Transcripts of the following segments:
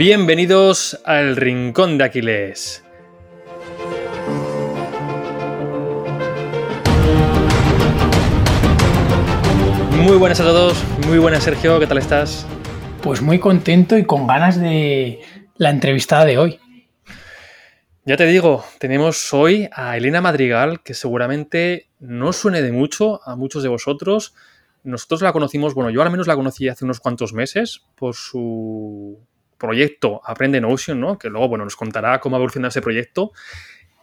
Bienvenidos al Rincón de Aquiles. Muy buenas a todos, muy buenas Sergio, ¿qué tal estás? Pues muy contento y con ganas de la entrevistada de hoy. Ya te digo, tenemos hoy a Elena Madrigal, que seguramente no suene de mucho a muchos de vosotros. Nosotros la conocimos, bueno, yo al menos la conocí hace unos cuantos meses por su proyecto Aprende Notion, ¿no? Que luego, bueno, nos contará cómo ha evolucionado ese proyecto.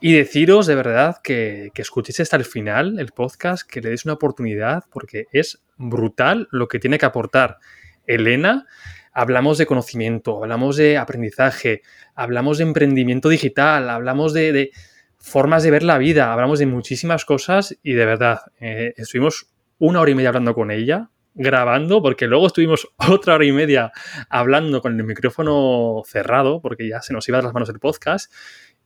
Y deciros de verdad que, que escuchéis hasta el final el podcast, que le deis una oportunidad, porque es brutal lo que tiene que aportar Elena. Hablamos de conocimiento, hablamos de aprendizaje, hablamos de emprendimiento digital, hablamos de, formas de ver la vida, hablamos de muchísimas cosas y de verdad, eh, estuvimos una hora y media hablando con ella, grabando, porque luego estuvimos otra hora y media hablando con el micrófono cerrado, porque ya se nos iba de las manos el podcast.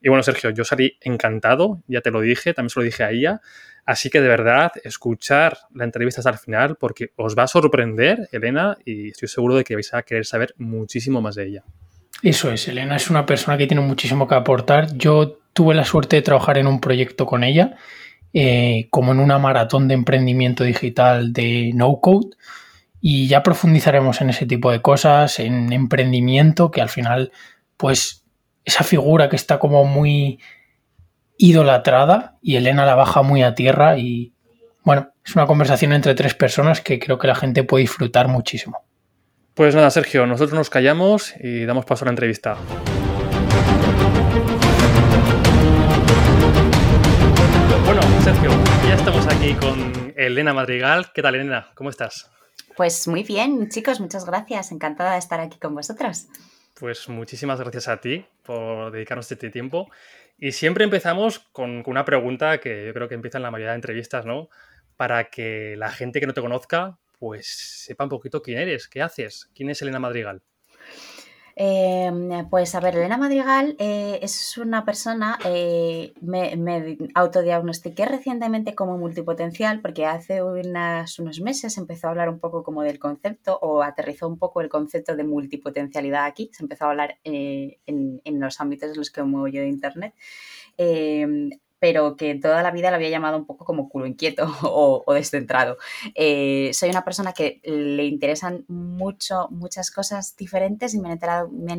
Y bueno, Sergio, yo salí encantado, ya te lo dije, también se lo dije a ella. Así que de verdad, escuchar la entrevista hasta el final, porque os va a sorprender, Elena, y estoy seguro de que vais a querer saber muchísimo más de ella. Eso es, Elena es una persona que tiene muchísimo que aportar. Yo tuve la suerte de trabajar en un proyecto con ella eh, como en una maratón de emprendimiento digital de no code. Y ya profundizaremos en ese tipo de cosas, en emprendimiento, que al final, pues, esa figura que está como muy idolatrada y Elena la baja muy a tierra y bueno, es una conversación entre tres personas que creo que la gente puede disfrutar muchísimo. Pues nada, Sergio, nosotros nos callamos y damos paso a la entrevista. Sergio, ya estamos aquí con Elena Madrigal. ¿Qué tal, Elena? ¿Cómo estás? Pues muy bien, chicos, muchas gracias. Encantada de estar aquí con vosotros. Pues muchísimas gracias a ti por dedicarnos este tiempo. Y siempre empezamos con, una pregunta que yo creo que empieza en la mayoría de entrevistas, ¿no? Para que la gente que no te conozca, pues sepa un poquito quién eres, qué haces, quién es Elena Madrigal. Em, pues a ver, Elena Madrigal eh, es una persona, eh, me, autodiagnostiqué recientemente como multipotencial porque hace unos meses empezó a hablar un poco como del concepto o aterrizó un poco el concepto de multipotencialidad aquí, se empezó a hablar eh, en, en, los ámbitos en los que me muevo yo de Internet. Pero que toda la vida lo había llamado un poco como culo inquieto o, descentrado. Eh, soy una persona que le interesan mucho, muchas cosas diferentes y me han,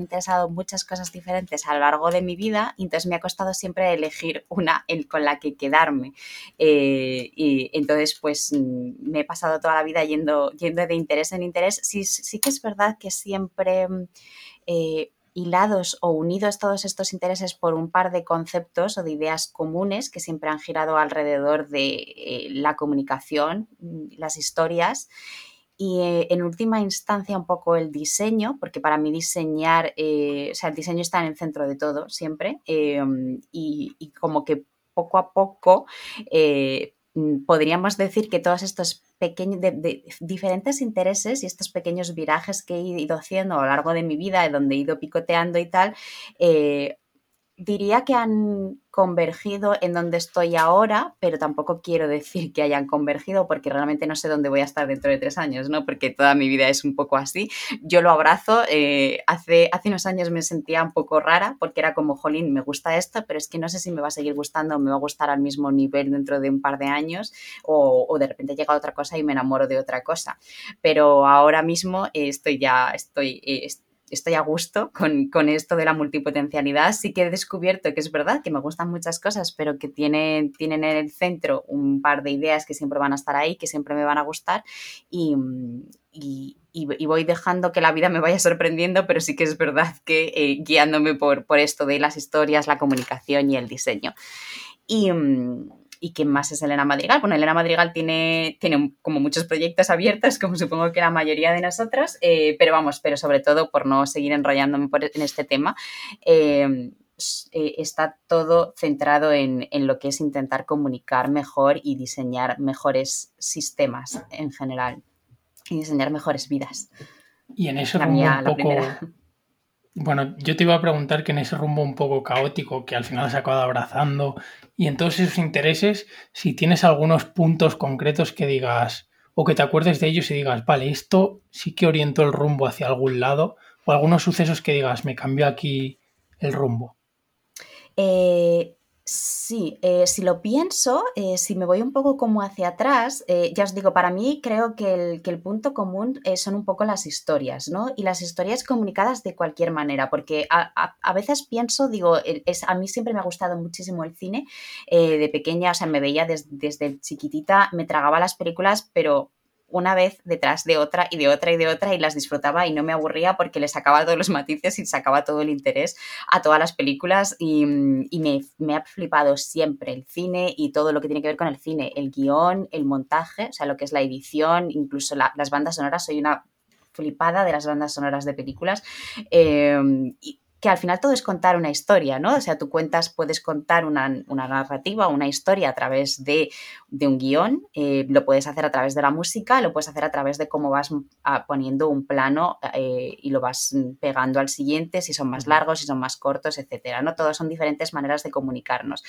interesado muchas cosas diferentes a lo largo de mi vida, entonces me ha costado siempre elegir una con la que quedarme. Eh, y entonces, pues me he pasado toda la vida yendo, de interés en interés. Sí, sí que es verdad que siempre... Eh, hilados o unidos todos estos intereses por un par de conceptos o de ideas comunes que siempre han girado alrededor de eh, la comunicación, mm, las historias. Y eh, en última instancia un poco el diseño, porque para mí diseñar, eh, o sea, el diseño está en el centro de todo siempre em, y, como que poco a poco podríamos decir que todos estos pequeños, de, diferentes intereses y estos pequeños virajes que he ido haciendo a lo largo de mi vida, donde he ido picoteando y tal, eh, diría que han convergido en donde estoy ahora, pero tampoco quiero decir que hayan convergido porque realmente no sé dónde voy a estar dentro de tres años, ¿no? Porque toda mi vida es un poco así. Yo lo abrazo. Eh, hace, hace unos años me sentía un poco rara porque era como, jolín, me gusta esto, pero es que no sé si me va a seguir gustando o me va a gustar al mismo nivel dentro de un par de años o, o de repente llega otra cosa y me enamoro de otra cosa. Pero ahora mismo estoy ya, estoy, eh, estoy a gusto con, esto de la multipotencialidad. Sí que he descubierto que es verdad que me gustan muchas cosas, pero que tienen, tienen en el centro un par de ideas que siempre van a estar ahí, que siempre me van a gustar y, voy dejando que la vida me vaya sorprendiendo, pero sí que es verdad que eh, guiándome por, por esto de las historias, la comunicación y el diseño. Y, mm, ¿Y quién más es Elena Madrigal? Bueno, Elena Madrigal tiene, tiene como muchos proyectos abiertos, como supongo que la mayoría de nosotros, eh, pero vamos, pero sobre todo por no seguir enrollándome en este tema, eh, eh, está todo centrado en, lo que es intentar comunicar mejor y diseñar mejores sistemas en general y diseñar mejores vidas. Y en eso un poco... Bueno, yo te iba a preguntar que en ese rumbo un poco caótico que al final se ha acabado abrazando y en todos esos intereses, si tienes algunos puntos concretos que digas o que te acuerdes de ellos y digas, vale, esto sí que orientó el rumbo hacia algún lado, o algunos sucesos que digas, me cambió aquí el rumbo. Eh, Sí, eh, si lo pienso, eh, si me voy un poco como hacia atrás, eh, ya os digo, para mí creo que el, que el punto común son un poco las historias, ¿no? Y las historias comunicadas de cualquier manera, porque a, veces pienso, digo, es, a mí siempre me ha gustado muchísimo el cine, de pequeña, o sea, me veía desde chiquitita, me tragaba las películas, pero una vez detrás de otra y de otra y de otra y las disfrutaba y no me aburría porque le sacaba todos los matices y sacaba todo el interés a todas las películas y, me, ha flipado siempre el cine y todo lo que tiene que ver con el cine, el guion, el montaje, o sea, lo que es la edición, incluso las bandas sonoras, soy una flipada de las bandas sonoras de películas. Eh, que al final todo es contar una historia, ¿no? O sea, tú cuentas, puedes contar una, narrativa, una historia a través de, un guion, eh, lo puedes hacer a través de la música, lo puedes hacer a través de cómo vas ah, poniendo un plano eh, y lo vas pegando al siguiente, si son más largos, si son más cortos, etcétera, ¿no? Todos son diferentes maneras de comunicarnos.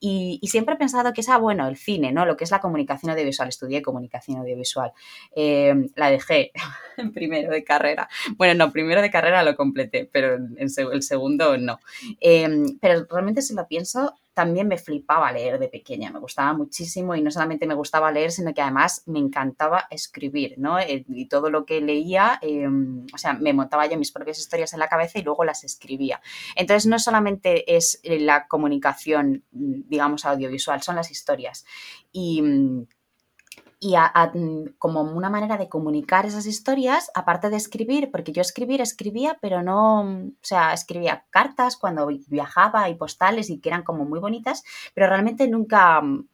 Y, siempre he pensado que esa, bueno, el cine, ¿no? Lo que es la comunicación audiovisual, estudié comunicación audiovisual, eh, la dejé en primero de carrera. Bueno, no, primero de carrera lo completé, pero en segundo el segundo no. Em, pero realmente si lo pienso, también me flipaba leer de pequeña, me gustaba muchísimo y no solamente me gustaba leer, sino que además me encantaba escribir, ¿no? Eh, y todo lo que leía, em, o sea, me montaba yo mis propias historias en la cabeza y luego las escribía. Entonces, no solamente es la comunicación, digamos, audiovisual, son las historias. Y y mm, como una manera de comunicar esas historias, aparte de escribir, porque yo escribir escribía, pero no, mm, o sea, escribía cartas cuando viajaba y postales y que eran como muy bonitas, pero realmente nunca... Mm,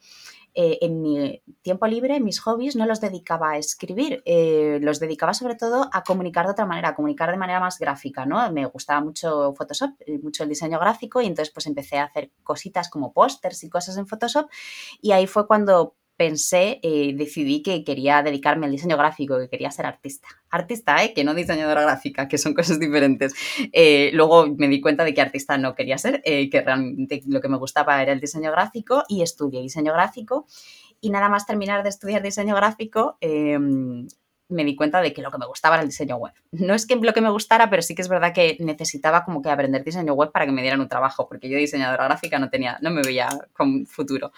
eh, en mi tiempo libre, mis hobbies, no los dedicaba a escribir, eh, los dedicaba sobre todo a comunicar de otra manera, a comunicar de manera más gráfica, ¿no? Me gustaba mucho Photoshop, eh, mucho el diseño gráfico y entonces pues empecé a hacer cositas como pósters y cosas en Photoshop y ahí fue cuando pensé, eh, decidí que quería dedicarme al diseño gráfico, que quería ser artista. Artista, ¿eh? Que no diseñadora gráfica, que son cosas diferentes. Eh, luego me di cuenta de que artista no quería ser, eh, que realmente lo que me gustaba era el diseño gráfico y estudié diseño gráfico. Y nada más terminar de estudiar diseño gráfico, em, me di cuenta de que lo que me gustaba era el diseño web. No es que lo que me gustara, pero sí que es verdad que necesitaba como que aprender diseño web para que me dieran un trabajo, porque yo diseñadora gráfica no tenía, no me veía con futuro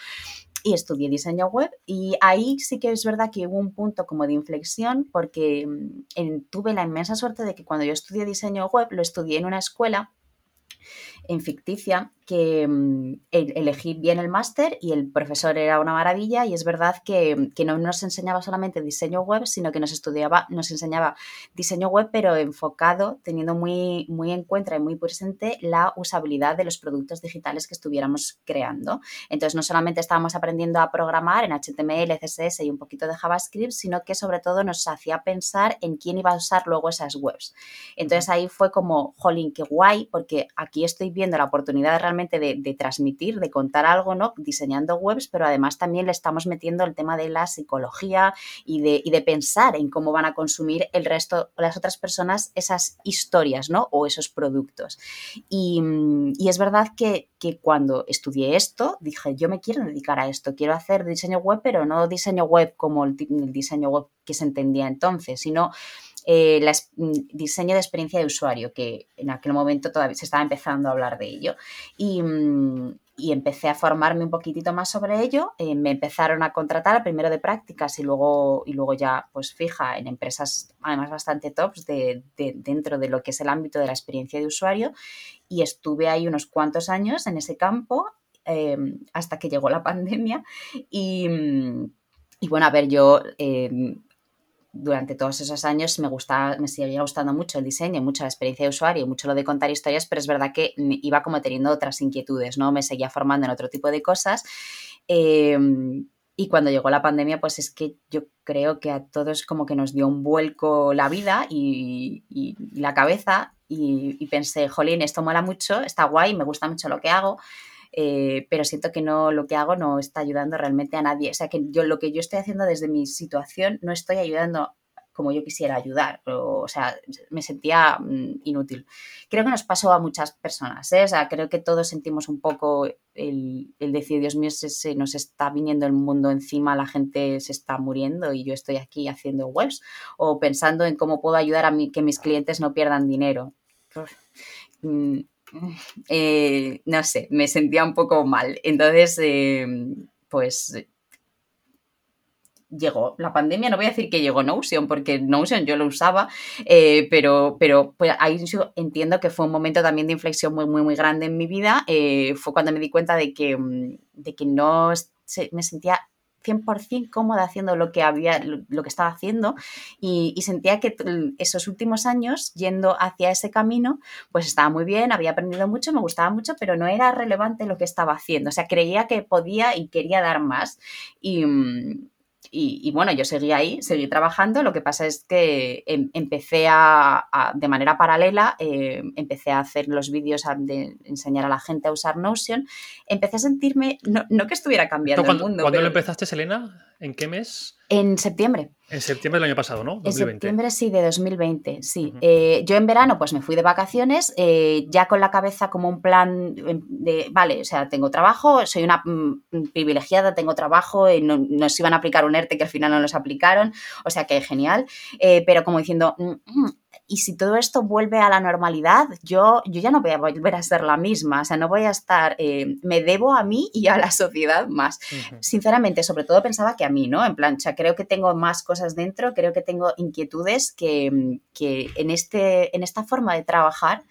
y estudié diseño web y ahí sí que es verdad que hubo un punto como de inflexión porque mm, tuve la inmensa suerte de que cuando yo estudié diseño web lo estudié en una escuela en ficticia que mm, elegí bien el máster y el profesor era una maravilla y es verdad que, no nos enseñaba solamente diseño web, sino que nos estudiaba, nos enseñaba diseño web, pero enfocado, teniendo muy, muy en cuenta y muy presente la usabilidad de los productos digitales que estuviéramos creando. Entonces, no solamente estábamos aprendiendo a programar en HTML, CSS y un poquito de JavaScript, sino que sobre todo nos hacía pensar en quién iba a usar luego esas webs. Entonces, ahí fue como, jolín, qué guay, porque aquí estoy viendo la oportunidad de de, transmitir, de contar algo, ¿no? Diseñando webs, pero además también le estamos metiendo el tema de la psicología y de, pensar en cómo van a consumir el resto, las otras personas esas historias, ¿no? O esos productos. Y, es verdad que, cuando estudié esto, dije, yo me quiero dedicar a esto, quiero hacer diseño web, pero no diseño web como el diseño web que se entendía entonces, sino el eh, mm, diseño de experiencia de usuario, que en aquel momento todavía se estaba empezando a hablar de ello. Y, mm, empecé a formarme un poquitito más sobre ello. Eh, me empezaron a contratar primero de prácticas y luego, y luego ya pues fija en empresas además bastante tops de, dentro de lo que es el ámbito de la experiencia de usuario. Y estuve ahí unos cuantos años en ese campo em, hasta que llegó la pandemia. Y, mm, y bueno, a ver, yo em, durante todos esos años me gustaba, me seguía gustando mucho el diseño, mucho la experiencia de usuario, mucho lo de contar historias, pero es verdad que iba como teniendo otras inquietudes, ¿no? Me seguía formando en otro tipo de cosas. Em, y cuando llegó la pandemia, pues es que yo creo que a todos como que nos dio un vuelco la vida y, la cabeza y, y, pensé, jolín, esto mola mucho, está guay, me gusta mucho lo que hago, eh, pero siento que no lo que hago no está ayudando realmente a nadie. O sea, que yo lo que yo estoy haciendo desde mi situación no estoy ayudando como yo quisiera ayudar. O, sea, me sentía mm, inútil. Creo que nos pasó a muchas personas, ¿eh? O sea, creo que todos sentimos un poco el, decir, Dios mío, se, nos está viniendo el mundo encima, la gente se está muriendo y yo estoy aquí haciendo webs o pensando en cómo puedo ayudar a mí, que mis clientes no pierdan dinero. eh, no sé, me sentía un poco mal. Entonces, eh, pues llegó la pandemia, no voy a decir que llegó Notion, porque Notion yo lo usaba, eh, pero, pero pues ahí entiendo que fue un momento también de inflexión muy, muy, muy grande en mi vida. fue cuando me di cuenta de que, mm, de que no me sentía 100% cómoda haciendo lo que había, lo, que estaba haciendo y, sentía que esos últimos años yendo hacia ese camino, pues estaba muy bien, había aprendido mucho, me gustaba mucho, pero no era relevante lo que estaba haciendo. O sea, creía que podía y quería dar más. Y, y, bueno, yo seguí ahí, seguí trabajando. Lo que pasa es que em, empecé a, de manera paralela, eh, empecé a hacer los vídeos de enseñar a la gente a usar Notion. Empecé a sentirme, no, que estuviera cambiando el mundo. ¿Cuándo lo empezaste, Selena? ¿En qué mes? En septiembre. En septiembre del año pasado, ¿no? En septiembre, sí, de 2020, sí. Eh, yo en verano, pues me fui de vacaciones, eh, ya con la cabeza como un plan de, vale, o sea, tengo trabajo, soy una mm, privilegiada, tengo trabajo, y no, nos iban a aplicar un ERTE que al final no los aplicaron, o sea que genial, eh, pero como diciendo, mm, mm, y si todo esto vuelve a la normalidad, yo, yo ya no voy a volver a ser la misma, o sea, no voy a estar, eh, me debo a mí y a la sociedad más. Sinceramente, sobre todo pensaba que a mí, ¿no? En plan, o sea, creo que tengo más cosas dentro, creo que tengo inquietudes que, que en, este, en esta forma de trabajar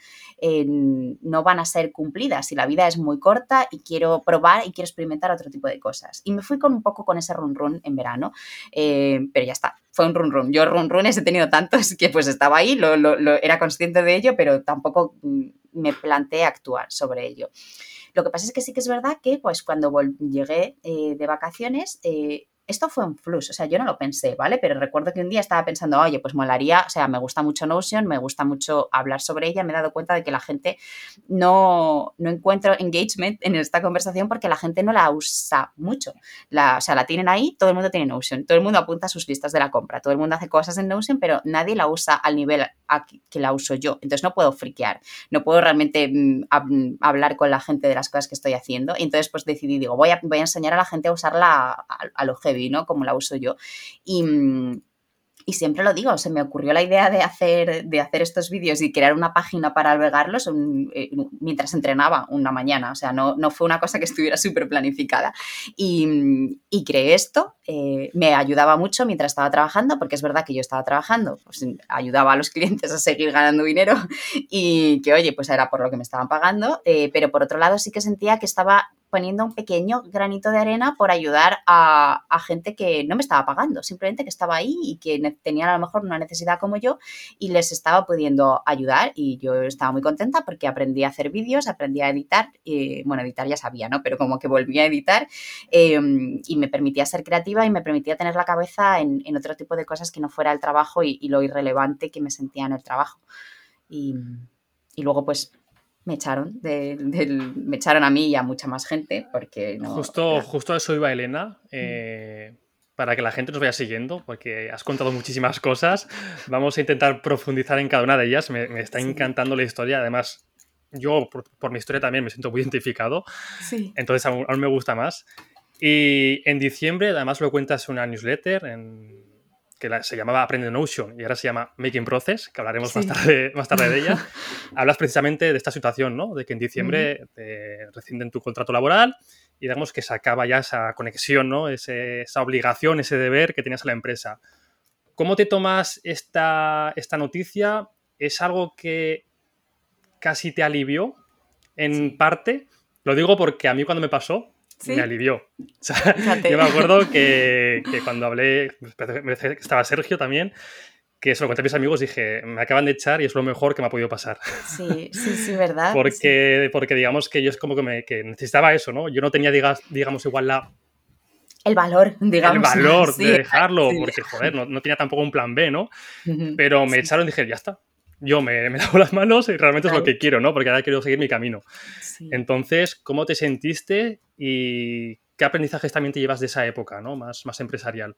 no van a ser cumplidas y la vida es muy corta y quiero probar y quiero experimentar otro tipo de cosas. Y me fui con un poco con ese run run en verano, eh, pero ya está, fue un run run. Yo run runes he tenido tantos que pues estaba ahí, lo, era consciente de ello, pero tampoco mm, me planteé actuar sobre ello. Lo que pasa es que sí que es verdad que pues cuando llegué eh, de vacaciones eh, esto fue un flux, o sea, yo no lo pensé, ¿vale? Pero recuerdo que un día estaba pensando, oye, pues molaría, o sea, me gusta mucho Notion, me gusta mucho hablar sobre ella, me he dado cuenta de que la gente no, no encuentro engagement en esta conversación porque la gente no la usa mucho. La, o sea, la tienen ahí, todo el mundo tiene Notion, todo el mundo apunta a sus listas de la compra, todo el mundo hace cosas en Notion, pero nadie la usa al nivel que la uso yo. Entonces no puedo friquear, no puedo realmente mm, hablar con la gente de las cosas que estoy haciendo. Y entonces pues decidí, digo, voy a, voy a enseñar a la gente a usarla a, a lo ¿no? Como la uso yo. Y, mm, y siempre lo digo, se me ocurrió la idea de hacer, de hacer estos vídeos y crear una página para albergarlos eh, mientras entrenaba una mañana. O sea, no, no fue una cosa que estuviera súper planificada. Y, y, creé esto, eh, me ayudaba mucho mientras estaba trabajando, porque es verdad que yo estaba trabajando, pues ayudaba a los clientes a seguir ganando dinero y que, oye, pues era por lo que me estaban pagando. Eh, pero por otro lado sí que sentía que estaba poniendo un pequeño granito de arena por ayudar a, gente que no me estaba pagando, simplemente que estaba ahí y que tenían a lo mejor una necesidad como yo y les estaba pudiendo ayudar y yo estaba muy contenta porque aprendí a hacer vídeos, aprendí a editar, y, bueno, editar ya sabía, ¿no? Pero como que volví a editar em, y me permitía ser creativa y me permitía tener la cabeza en, otro tipo de cosas que no fuera el trabajo y, lo irrelevante que me sentía en el trabajo. Y, y luego pues me echaron, me echaron a mí y a mucha más gente porque no... Justo, justo eso iba Elena, eh, para que la gente nos vaya siguiendo, porque has contado muchísimas cosas. Vamos a intentar profundizar en cada una de ellas. Me, está encantando la historia. Además, yo por, mi historia también me siento muy identificado. Sí. Entonces aún, aún, me gusta más. Y en diciembre, además lo cuentas en una newsletter, en que se llamaba Aprende Notion y ahora se llama Making Process, que hablaremos más, tarde, más tarde de ella, hablas precisamente de esta situación, ¿no? De que en diciembre te rescinden tu contrato laboral y digamos que se acaba ya esa conexión, ¿no? esa obligación, ese deber que tenías a la empresa. ¿Cómo te tomas esta, esta noticia? ¿Es algo que casi te alivió en parte? Lo digo porque a mí cuando me pasó, me alivió. yo me acuerdo que, cuando hablé, estaba Sergio también, que se lo conté a mis amigos, dije, me acaban de echar y es lo mejor que me ha podido pasar. Sí, sí, sí, ¿verdad? porque, porque digamos que yo es como que, me, necesitaba eso, ¿no? Yo no tenía, digamos, igual la... El valor, digamos. El valor de dejarlo, porque, joder, no, tenía tampoco un plan B, ¿no? Pero me echaron y dije, ya está, yo me, me, lavo las manos y realmente es lo que quiero, ¿no? Porque ahora quiero seguir mi camino. Entonces, ¿cómo te sentiste y qué aprendizajes también te llevas de esa época, ¿no? Más, más empresarial.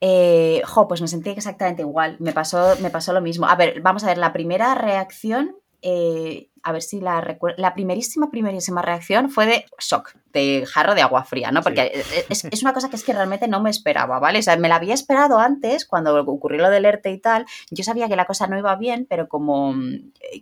Eh, jo, pues me sentí exactamente igual. Me pasó, me pasó lo mismo. A ver, vamos a ver, la primera reacción eh, a ver si la recuerdo, la primerísima, primerísima reacción fue de shock, de jarro de agua fría, ¿no? Porque es, es, una cosa que es que realmente no me esperaba, ¿vale? O sea, me la había esperado antes, cuando ocurrió lo del ERTE y tal, yo sabía que la cosa no iba bien, pero como,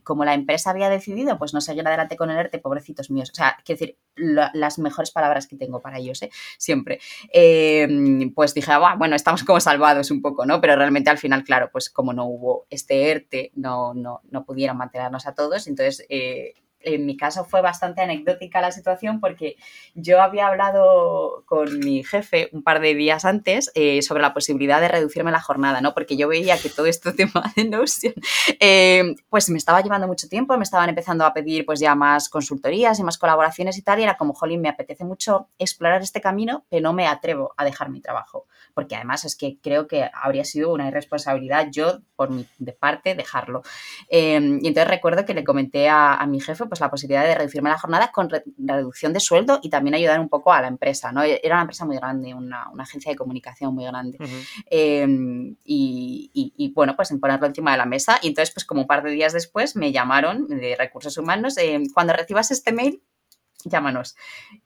como la empresa había decidido, pues no seguir adelante con el ERTE, pobrecitos míos, o sea, quiero decir, la, las mejores palabras que tengo para ellos, ¿eh? Siempre. Eh, pues dije, ah, bueno, estamos como salvados un poco, ¿no? Pero realmente al final, claro, pues como no hubo este ERTE, no, no, no pudieron mantenernos a todos, entonces eh, en mi caso fue bastante anecdótica la situación porque yo había hablado con mi jefe un par de días antes eh, sobre la posibilidad de reducirme la jornada, ¿no? Porque yo veía que todo este tema de Notion eh, pues me estaba llevando mucho tiempo, me estaban empezando a pedir pues ya más consultorías y más colaboraciones y tal, y era como, jolín, me apetece mucho explorar este camino, pero no me atrevo a dejar mi trabajo, porque además es que creo que habría sido una irresponsabilidad yo por mi de parte dejarlo. Eh, y entonces recuerdo que le comenté a, a mi jefe pues la posibilidad de reducirme la jornada con re reducción de sueldo y también ayudar un poco a la empresa, ¿no? Era una empresa muy grande, una, una agencia de comunicación muy grande. Uh -huh. eh, y, y, y, bueno, pues en ponerlo encima de la mesa. Y entonces, pues como un par de días después me llamaron de recursos humanos, eh, cuando recibas este mail, llámanos.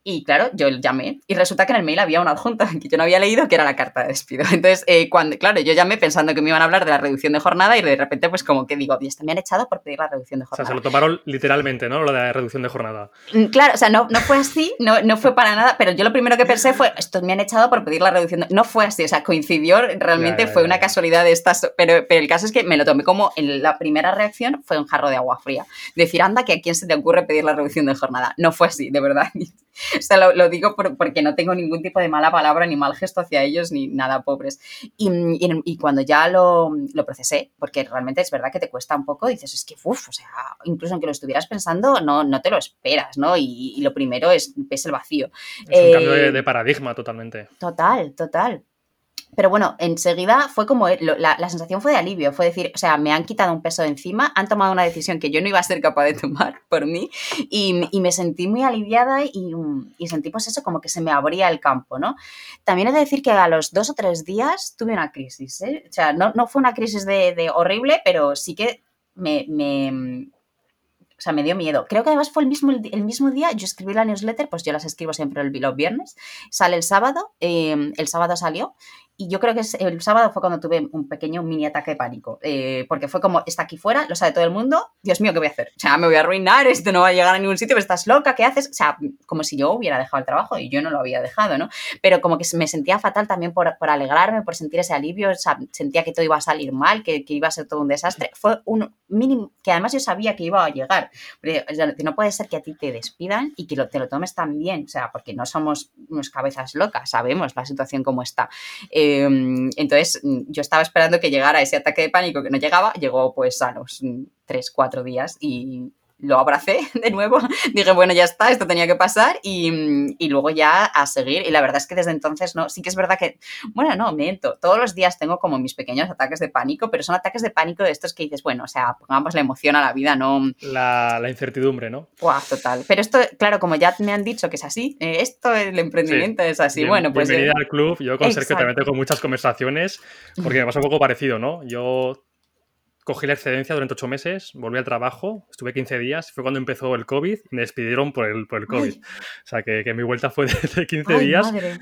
Y claro, yo llamé y resulta que en el mail había una adjunta que yo no había leído que era la carta de despido. Entonces, eh, cuando, claro, yo llamé pensando que me iban a hablar de la reducción de jornada y de repente pues como que digo, me han echado por pedir la reducción de jornada. O sea, se lo tomaron literalmente, ¿no? Lo de la reducción de jornada. Claro, o sea, no, no fue así, no, no fue para nada, pero yo lo primero que pensé fue, estos me han echado por pedir la reducción de... No fue así, o sea, coincidió, realmente ya, ya, fue una casualidad de estas, pero, pero el caso es que me lo tomé como, en la primera reacción fue un jarro de agua fría. Decir, anda, que a quién se te ocurre pedir la reducción de jornada. No fue así, de verdad. O sea, lo, lo digo por, porque no tengo ningún tipo de mala palabra ni mal gesto hacia ellos ni nada pobres. Y, y, y cuando ya lo, lo, procesé, porque realmente es verdad que te cuesta un poco, dices, es que, uff, o sea, incluso aunque lo estuvieras pensando, no, no te lo esperas, ¿no? Y, y lo primero es, ves el vacío. Es un eh, cambio de, de paradigma totalmente. Total, total. Pero bueno, enseguida fue como, la, la, sensación fue de alivio, fue decir, o sea, me han quitado un peso de encima, han tomado una decisión que yo no iba a ser capaz de tomar por mí y, me sentí muy aliviada y, y, sentí pues eso, como que se me abría el campo, ¿no? También he de decir que a los dos o tres días tuve una crisis, ¿eh? O sea, no, no fue una crisis de, horrible, pero sí que me, o sea, me dio miedo. Creo que además fue el mismo, el mismo día, yo escribí la newsletter, pues yo las escribo siempre los viernes, sale el sábado, eh, el sábado salió y yo creo que el sábado fue cuando tuve un pequeño mini ataque de pánico, eh, porque fue como, está aquí fuera, lo sabe todo el mundo, Dios mío, ¿qué voy a hacer? O sea, me voy a arruinar, esto no va a llegar a ningún sitio, estás loca, ¿qué haces? O sea, como si yo hubiera dejado el trabajo y yo no lo había dejado, ¿no? Pero como que me sentía fatal también por, por alegrarme, por sentir ese alivio, o sea, sentía que todo iba a salir mal, que, iba a ser todo un desastre. Fue un mínimo, que además yo sabía que iba a llegar. Pero, no puede ser que a ti te despidan y que te lo tomes tan bien, o sea, porque no somos unas cabezas locas, sabemos la situación como está. Entonces, yo estaba esperando que llegara ese ataque de pánico que no llegaba, llegó pues a los tres, cuatro días y lo abracé de nuevo, dije, bueno, ya está, esto tenía que pasar y, y, luego ya a seguir. Y la verdad es que desde entonces, no, sí que es verdad que, bueno, no, miento, todos los días tengo como mis pequeños ataques de pánico, pero son ataques de pánico de estos que dices, bueno, o sea, pongamos la emoción a la vida, no... La, la incertidumbre, ¿no? Wow, total. Pero esto, claro, como ya me han dicho que es así, eh, esto, el emprendimiento sí. es así, Bien, bueno, pues... Bienvenida eh, al club, yo con Sergio también tengo muchas conversaciones, porque me pasa un poco parecido, ¿no? Yo cogí la excedencia durante ocho meses, volví al trabajo, estuve 15 días, fue cuando empezó el COVID me despidieron por el, por el COVID. Ay. O sea, que, que, mi vuelta fue de, 15 Ay, días. Madre.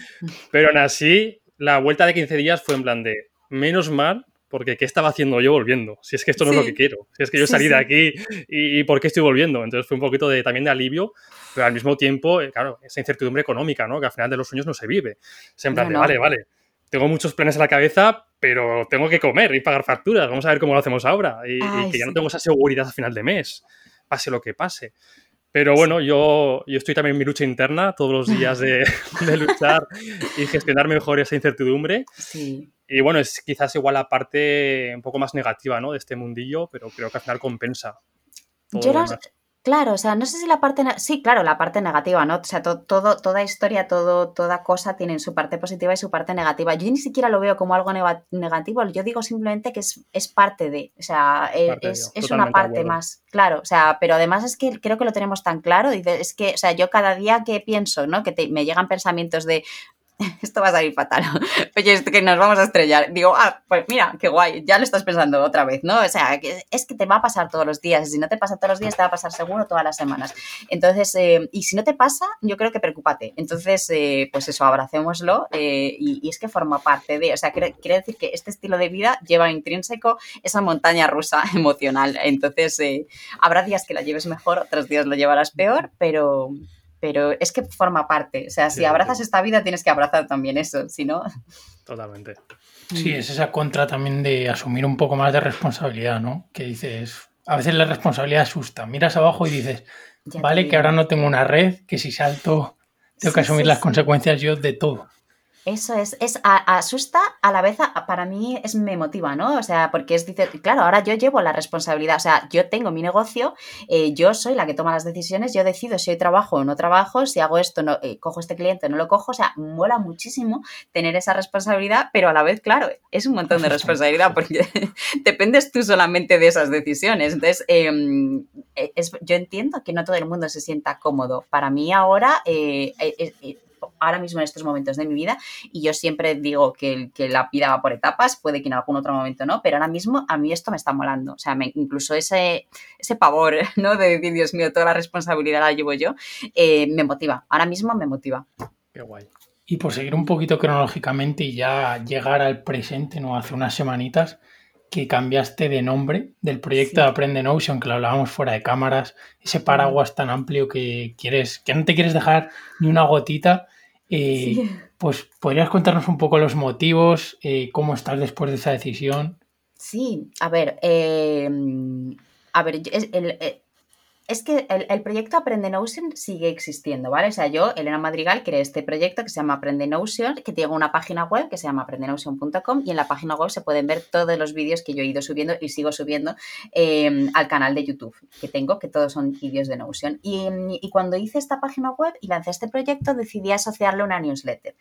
Pero aún así, la vuelta de 15 días fue en plan de, menos mal, porque ¿qué estaba haciendo yo volviendo? Si es que esto no sí. es lo que quiero. Si es que yo salí sí, de aquí y, y, ¿por qué estoy volviendo? Entonces fue un poquito de, también de alivio, pero al mismo tiempo, eh, claro, esa incertidumbre económica, ¿no? Que al final de los sueños no se vive. Es en plan no, de, no. vale, vale tengo muchos planes en la cabeza, pero tengo que comer y pagar facturas. Vamos a ver cómo lo hacemos ahora. Y, Ay, y que ya sí. no tengo esa seguridad a final de mes, pase lo que pase. Pero bueno, yo, yo estoy también en mi lucha interna todos los días de, de luchar y gestionar mejor esa incertidumbre. Sí. Y bueno, es quizás igual la parte un poco más negativa ¿no? de este mundillo, pero creo que al final compensa. Todo yo, las, Claro, o sea, no sé si la parte, sí, claro, la parte negativa, ¿no? O sea, to, todo, toda historia, todo, toda cosa tiene su parte positiva y su parte negativa. Yo ni siquiera lo veo como algo negativo, yo digo simplemente que es, es parte de, o sea, e, es, es, es una parte más, claro, o sea, pero además es que creo que lo tenemos tan claro, y es que, o sea, yo cada día que pienso, ¿no? Que te, me llegan pensamientos de, esto va a salir fatal. Oye, es que nos vamos a estrellar. Digo, ah, pues mira, qué guay, ya lo estás pensando otra vez, ¿no? O sea, es que te va a pasar todos los días. Si no te pasa todos los días, te va a pasar seguro todas las semanas. Entonces, eh, y si no te pasa, yo creo que preocúpate. Entonces, eh, pues eso, abracémoslo. Eh, y, es que forma parte de, o sea, quiere, quiere, decir que este estilo de vida lleva intrínseco esa montaña rusa emocional. Entonces, habrá días que la lleves mejor, otros días lo llevarás peor, pero pero es que forma parte. O sea, si abrazas esta vida, tienes que abrazar también eso, si no. Totalmente. Sí, es esa contra también de asumir un poco más de responsabilidad, ¿no? Que dices, a veces la responsabilidad asusta. Miras abajo y dices, vale, que ahora no tengo una red, que si salto, tengo que asumir las consecuencias yo de todo. Eso es, es asusta a la vez, para mí es me motiva, ¿no? O sea, porque es, dice, claro, ahora yo llevo la responsabilidad, o sea, yo tengo mi negocio, eh, yo soy la que toma las decisiones, yo decido si hoy trabajo o no trabajo, si hago esto, no, eh, cojo este cliente o no lo cojo, o sea, mola muchísimo tener esa responsabilidad, pero a la vez, claro, es un montón de responsabilidad porque dependes tú solamente de esas decisiones. Entonces, em, e, es, yo entiendo que no todo el mundo se sienta cómodo. Para mí ahora... Ahora mismo en estos momentos de mi vida y yo siempre digo que, que, la vida va por etapas, puede que en algún otro momento no, pero ahora mismo a mí esto me está molando, o sea, incluso ese, ese pavor, ¿no? De decir, Dios mío, toda la responsabilidad la llevo yo, eh, me motiva, ahora mismo me motiva. Qué guay. Y por seguir un poquito cronológicamente y ya llegar al presente, ¿no? Hace unas semanitas que cambiaste de nombre del proyecto de Aprende Notion, que lo hablábamos fuera de cámaras, ese paraguas tan amplio que quieres, que no te quieres dejar ni una gotita eh, pues podrías contarnos un poco los motivos, eh, cómo estás después de esa decisión. Sí, a ver, eh, a ver, el, es que el, proyecto Aprende Notion sigue existiendo, ¿vale? O sea, yo, Elena Madrigal, creé este proyecto que se llama Aprende Notion, que tiene una página web que se llama aprendenaution.com y en la página web se pueden ver todos los vídeos que yo he ido subiendo y sigo subiendo em, al canal de YouTube que tengo, que todos son vídeos de Notion. Y, y, cuando hice esta página web y lancé este proyecto, decidí asociarle una newsletter,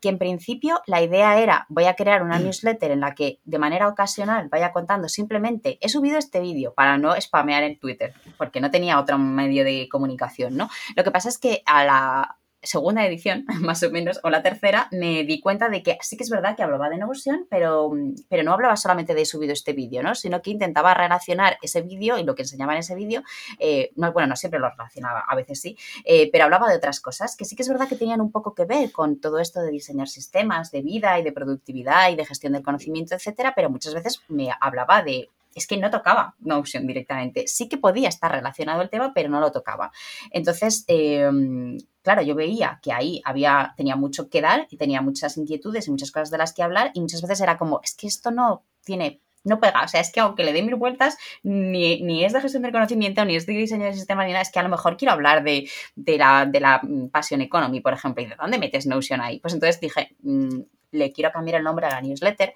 que en principio la idea era, voy a crear una newsletter en la que de manera ocasional vaya contando simplemente, he subido este vídeo para no spamear en Twitter, porque no tenía otro medio de comunicación, ¿no? Lo que pasa es que a la segunda edición, más o menos, o la tercera, me di cuenta de que sí que es verdad que hablaba de Notion, pero, pero no hablaba solamente de subido este vídeo, ¿no? Sino que intentaba relacionar ese vídeo y lo que enseñaba en ese vídeo, eh, no, bueno, no siempre lo relacionaba, a veces sí, eh, pero hablaba de otras cosas que sí que es verdad que tenían un poco que ver con todo esto de diseñar sistemas de vida y de productividad y de gestión del conocimiento, etcétera, pero muchas veces me hablaba de es que no tocaba Notion directamente. Sí que podía estar relacionado el tema, pero no lo tocaba. Entonces, em, claro, yo veía que ahí había, tenía mucho que dar y tenía muchas inquietudes y muchas cosas de las que hablar y muchas veces era como, es que esto no tiene no pega. O sea, es que aunque le dé mil vueltas, ni, ni, es de gestión del conocimiento, ni es de diseño de sistemas, ni nada, es que a lo mejor quiero hablar de, la, de la mm, Passion Economy, por ejemplo, y de dónde metes Notion ahí. Pues entonces dije, mm, le quiero cambiar el nombre a la newsletter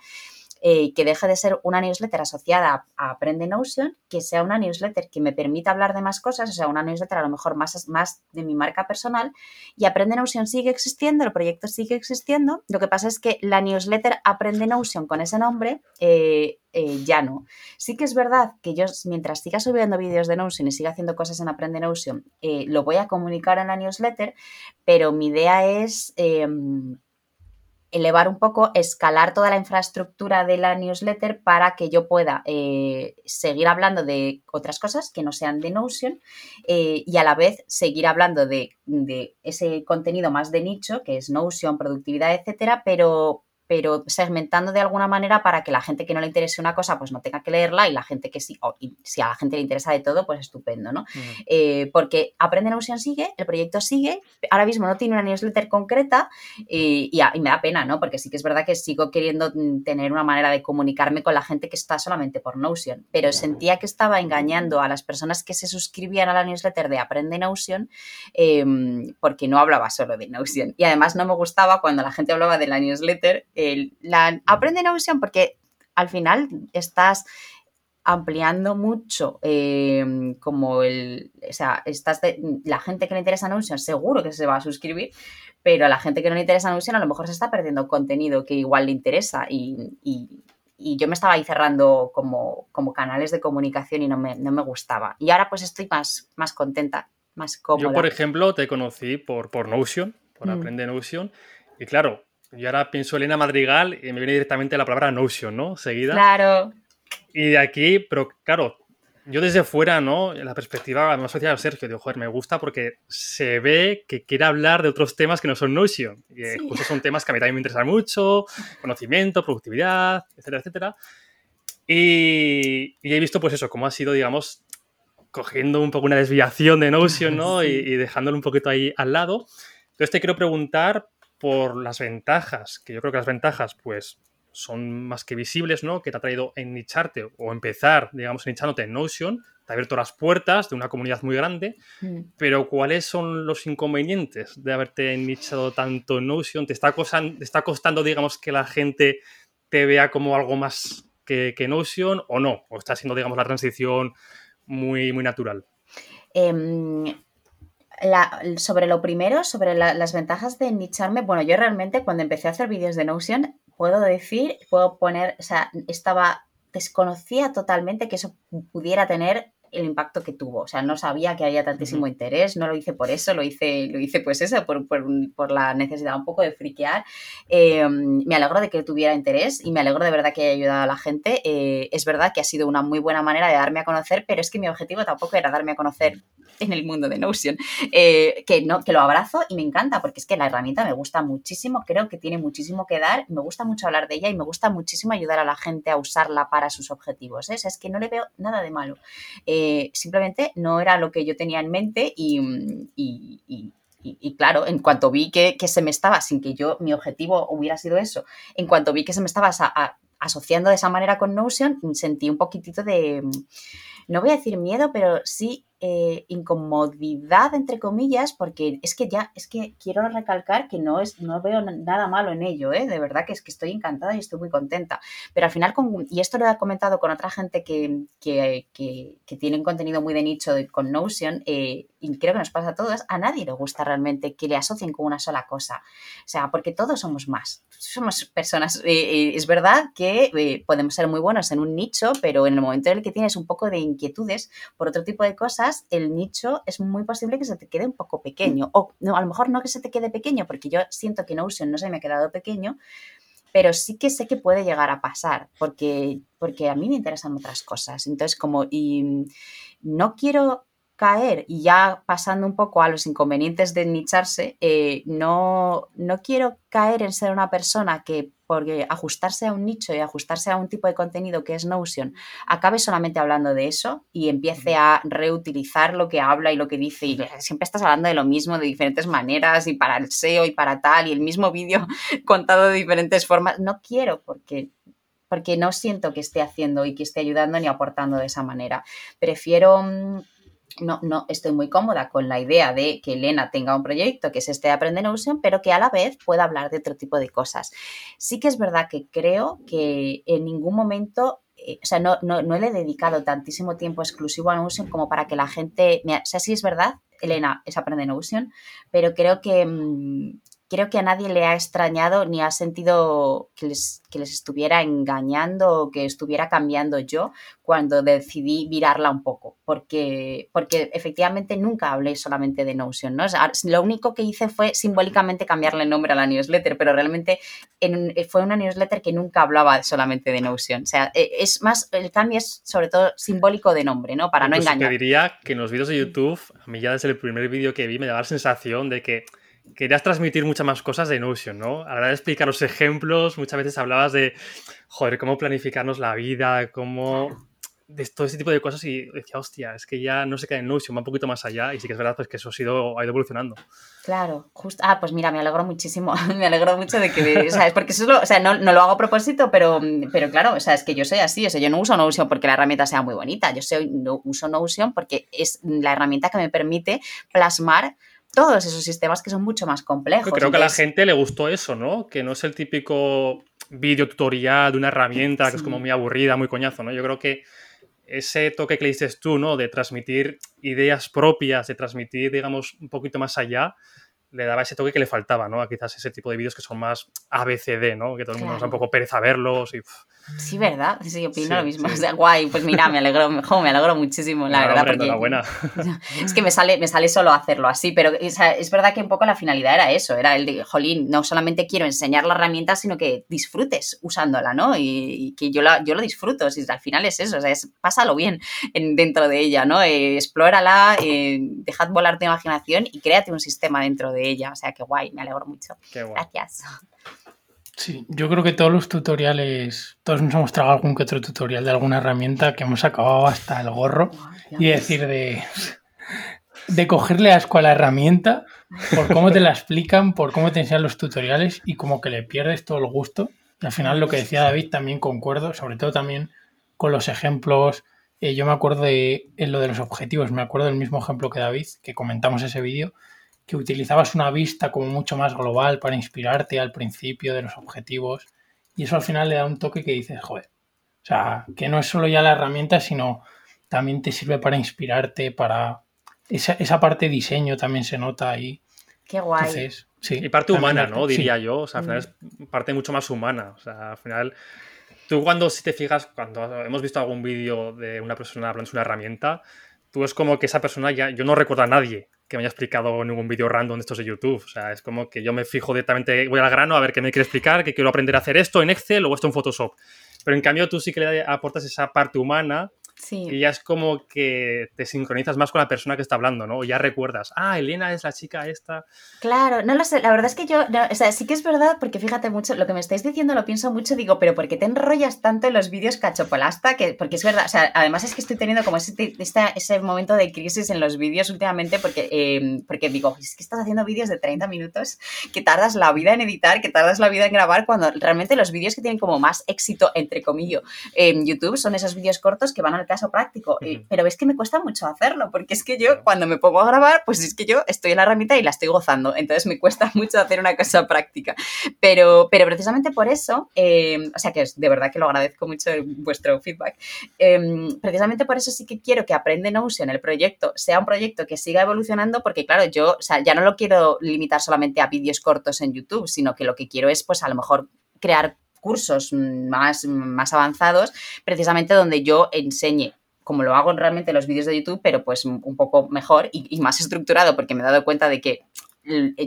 eh, que deje de ser una newsletter asociada a Aprende Notion, que sea una newsletter que me permita hablar de más cosas, o sea, una newsletter a lo mejor más, más de mi marca personal. Y Aprende Notion sigue existiendo, el proyecto sigue existiendo. Lo que pasa es que la newsletter Aprende Notion con ese nombre eh, eh, ya no. Sí que es verdad que yo, mientras siga subiendo vídeos de Notion y siga haciendo cosas en Aprende Notion, lo voy a comunicar en la newsletter, pero mi idea es em, elevar un poco, escalar toda la infraestructura de la newsletter para que yo pueda eh, seguir hablando de otras cosas que no sean de Notion eh, y a la vez seguir hablando de, de, ese contenido más de nicho, que es Notion, productividad, etcétera, pero, pero segmentando de alguna manera para que la gente que no le interese una cosa pues no tenga que leerla y la gente que sí, o si a la gente le interesa de todo, pues estupendo, ¿no? Mm. Eh, porque Aprende Notion sigue, el proyecto sigue, ahora mismo no tiene una newsletter concreta y, me da pena, ¿no? Porque sí que es verdad que sigo queriendo mm, tener una manera de comunicarme con la gente que está solamente por Notion, pero sentía que estaba engañando a las personas que se suscribían a la newsletter de Aprende Notion em, porque no hablaba solo de Notion y además no me gustaba cuando la gente hablaba de la newsletter la, aprende Notion porque al final estás ampliando mucho em, como el, o sea, estás la gente que le interesa Notion seguro que se va a suscribir, pero a la gente que no le interesa Notion a lo mejor se está perdiendo contenido que igual le interesa y, yo me estaba ahí cerrando como, como canales de comunicación y no me, no me, gustaba. Y ahora pues estoy más, más contenta, más cómoda. Yo, por ejemplo, te conocí por, por Notion, por mm. Aprende Notion, Y claro, yo ahora pienso Elena Madrigal y me viene directamente la palabra Notion, ¿no? Seguida. Claro. Y de aquí, pero claro, yo desde fuera, ¿no? La perspectiva, más decía Sergio, digo, joder, me gusta porque se ve que quiere hablar de otros temas que no son Notion. Y eh, justo son temas que a mí también me interesan mucho, conocimiento, productividad, etcétera, etcétera. Y, he visto, pues eso, cómo ha sido, digamos, cogiendo un poco una desviación de Notion, ¿no? Y, y, dejándolo un poquito ahí al lado. Entonces te quiero preguntar por las ventajas, que yo creo que las ventajas, pues, son más que visibles, ¿no? Que te ha traído en nicharte o empezar, digamos, nichándote en Notion, te ha abierto las puertas de una comunidad muy grande, mm. pero ¿cuáles son los inconvenientes de haberte nichado tanto en Notion? ¿Te está, te está costando, digamos, que la gente te vea como algo más que, que Notion o no? ¿O está siendo, digamos, la transición muy, muy natural? Em, sobre lo primero, sobre las ventajas de nicharme, bueno, yo realmente cuando empecé a hacer vídeos de Notion, puedo decir, puedo poner, o sea, estaba, desconocía totalmente que eso pudiera tener el impacto que tuvo. O sea, no sabía que había tantísimo interés, no lo hice por eso, lo hice, lo hice pues eso, por, por, la necesidad un poco de friquear. Eh, me alegro de que tuviera interés y me alegro de verdad que haya ayudado a la gente. Eh, es verdad que ha sido una muy buena manera de darme a conocer, pero es que mi objetivo tampoco era darme a conocer en el mundo de Notion, eh, que, no, que lo abrazo y me encanta porque es que la herramienta me gusta muchísimo, creo que tiene muchísimo que dar, me gusta mucho hablar de ella y me gusta muchísimo ayudar a la gente a usarla para sus objetivos. ¿eh? es que no le veo nada de malo. Eh, simplemente no era lo que yo tenía en mente y, claro, en cuanto vi que, se me estaba, sin que yo, mi objetivo hubiera sido eso, en cuanto vi que se me estaba asociando de esa manera con Notion, sentí un poquitito de, no voy a decir miedo, pero sí eh, incomodidad, entre comillas, porque es que ya, es que quiero recalcar que no, es, no veo nada malo en ello, ¿eh? de verdad que es que estoy encantada y estoy muy contenta. Pero al final, y esto lo he comentado con otra gente que, que, que, tiene un contenido muy de nicho con Notion, eh, y creo que nos pasa a todos, a nadie le gusta realmente que le asocien con una sola cosa. O sea, porque todos somos más. Somos personas. es verdad que podemos ser muy buenos en un nicho, pero en el momento en el que tienes un poco de inquietudes por otro tipo de cosas, el nicho es muy posible que se te quede un poco pequeño. O no, a lo mejor no que se te quede pequeño, porque yo siento que Notion no se me ha quedado pequeño, pero sí que sé que puede llegar a pasar, porque, porque a mí me interesan otras cosas. Entonces, como, y no quiero caer, y ya pasando un poco a los inconvenientes de nicharse, eh, no, no quiero caer en ser una persona que porque ajustarse a un nicho y ajustarse a un tipo de contenido que es Notion, acabe solamente hablando de eso y empiece a reutilizar lo que habla y lo que dice y siempre estás hablando de lo mismo de diferentes maneras y para el SEO y para tal y el mismo vídeo contado de diferentes formas. No quiero porque porque no siento que esté haciendo y que esté ayudando ni aportando de esa manera. Prefiero mm, no, no estoy muy cómoda con la idea de que Elena tenga un proyecto que es este Aprende Notion, pero que a la vez pueda hablar de otro tipo de cosas. Sí que es verdad que creo que en ningún momento eh, o sea, no, no, no, le he dedicado tantísimo tiempo exclusivo a Notion como para que la gente, o sea, sí es verdad, Elena es Aprende Notion, pero creo que, mm, creo que a nadie le ha extrañado ni ha sentido que les, que les estuviera engañando o que estuviera cambiando yo cuando decidí virarla un poco, porque, porque efectivamente nunca hablé solamente de Notion, ¿no? lo único que hice fue simbólicamente cambiarle el nombre a la newsletter, pero realmente fue una newsletter que nunca hablaba solamente de Notion. O sea, e, es más, el cambio es sobre todo simbólico de nombre, ¿no? Para no engañar. Te diría que en los vídeos de YouTube, a mí ya desde el primer vídeo que vi me daba la sensación de que querías transmitir muchas más cosas de Notion, ¿no? A la hora de explicar los ejemplos, muchas veces hablabas de, joder, cómo planificarnos la vida, cómo... de todo ese tipo de cosas y decía, hostia, es que ya no se queda en Notion, va un poquito más allá y sí que es verdad pues, que eso ha, sido, ha ido evolucionando. Claro, justo. Ah, pues mira, me alegro muchísimo, me alegro mucho de que, ¿sabes? Porque eso lo, o sea, no, no, lo hago a propósito, pero, pero claro, o sea, es que yo soy así, o sea, yo no uso Notion porque la herramienta sea muy bonita, yo soy, no, uso Notion porque es la herramienta que me permite plasmar todos esos sistemas que son mucho más complejos. creo que a la gente le gustó eso, ¿no? Que no es el típico vídeo tutorial de una herramienta que es como muy aburrida, muy coñazo, ¿no? Yo creo que ese toque que le dices tú, ¿no? De transmitir ideas propias, de transmitir, digamos, un poquito más allá, le daba ese toque que le faltaba, ¿no? A quizás ese tipo de vídeos que son más ABCD, ¿no? Que todo el mundo nos da un poco pereza verlos y... Sí, ¿verdad? Sí, opino lo mismo. O sea, guay, pues mira, me alegro, me alegro muchísimo, la verdad. enhorabuena. Es que me sale, me sale solo hacerlo así, pero es verdad que un poco la finalidad era eso, era el de, jolín, no solamente quiero enseñar la herramienta, sino que disfrutes usándola, ¿no? Y, que yo, la, yo lo disfruto, si al final es eso, o sea, es, pásalo bien dentro de ella, ¿no? Eh, explórala, eh, dejad volar tu imaginación y créate un sistema dentro de ella, o sea, que guay, me alegro mucho. Gracias. Sí, yo creo que todos los tutoriales, todos nos hemos tragado algún que otro tutorial de alguna herramienta que hemos acabado hasta el gorro y decir de, de cogerle asco a la herramienta por cómo te la explican, por cómo te enseñan los tutoriales y como que le pierdes todo el gusto. Y al final lo que decía David también concuerdo, sobre todo también con los ejemplos. Eh, yo me acuerdo de en lo de los objetivos, me acuerdo del mismo ejemplo que David, que comentamos ese vídeo, que utilizabas una vista como mucho más global para inspirarte al principio de los objetivos y eso al final le da un toque que dices, joder, o sea, que no es solo ya la herramienta, sino también te sirve para inspirarte, para... Esa, esa parte de diseño también se nota ahí. Qué guay. sí, y parte humana, ¿no? Diría yo. O sea, al final mm. es parte mucho más humana. O sea, al final, tú cuando, si te fijas, cuando hemos visto algún vídeo de una persona hablando de una herramienta, tú es como que esa persona ya, yo no recuerdo a nadie que me haya explicado ningún vídeo random de estos de YouTube. O sea, es como que yo me fijo directamente, voy al grano a ver qué me quiere explicar, que quiero aprender a hacer esto en Excel o esto en Photoshop. Pero en cambio tú sí que le aportas esa parte humana y ya es como que te sincronizas más con la persona que está hablando, ¿no? Ya recuerdas, ah, Elena es la chica esta. Claro, no lo sé, la verdad es que yo, o sea, sí que es verdad, porque fíjate mucho, lo que me estáis diciendo lo pienso mucho, digo, pero ¿por qué te enrollas tanto en los vídeos cachopolasta? Que, porque es verdad, o sea, además es que estoy teniendo como ese, ese momento de crisis en los vídeos últimamente, porque, em, porque digo, es que estás haciendo vídeos de 30 minutos, que tardas la vida en editar, que tardas la vida en grabar, cuando realmente los vídeos que tienen como más éxito, entre comillas, en YouTube son esos vídeos cortos que van al caso práctico. pero es que me cuesta mucho hacerlo, porque es que yo cuando me pongo a grabar, pues es que yo estoy en la herramienta y la estoy gozando. Entonces me cuesta mucho hacer una cosa práctica. Pero, pero precisamente por eso, em, o sea que de verdad que lo agradezco mucho vuestro feedback. Em, precisamente por eso sí que quiero que Aprende Notion, el proyecto, sea un proyecto que siga evolucionando, porque claro, yo o sea, ya no lo quiero limitar solamente a vídeos cortos en YouTube, sino que lo que quiero es, pues a lo mejor crear cursos más, más avanzados, precisamente donde yo enseñe como lo hago realmente en los vídeos de YouTube, pero pues un poco mejor y, más estructurado, porque me he dado cuenta de que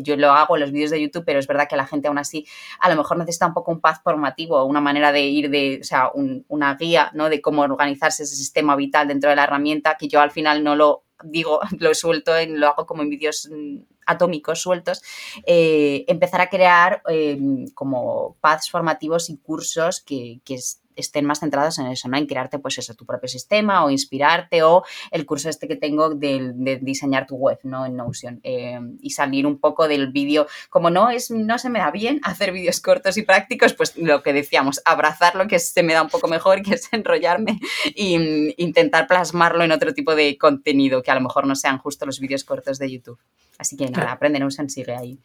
yo lo hago en los vídeos de YouTube, pero es verdad que la gente aún así a lo mejor necesita un poco un path formativo, una manera de ir de, o sea, una guía, ¿no? De cómo organizarse ese sistema vital dentro de la herramienta, que yo al final no lo digo, lo suelto, lo hago como en vídeos mm, atómicos sueltos, eh, empezar a crear eh, como paths formativos y cursos que, que estén más centrados en eso, ¿no? En crearte, pues eso, tu propio sistema o inspirarte o el curso este que tengo de, diseñar tu web, ¿no? En Notion eh, y salir un poco del vídeo. Como no, es, no se me da bien hacer vídeos cortos y prácticos, pues lo que decíamos, abrazar lo que se me da un poco mejor, que es enrollarme e intentar plasmarlo en otro tipo de contenido que a lo mejor no sean justo los vídeos cortos de YouTube. Así que nada, aprende Notion, sigue ahí.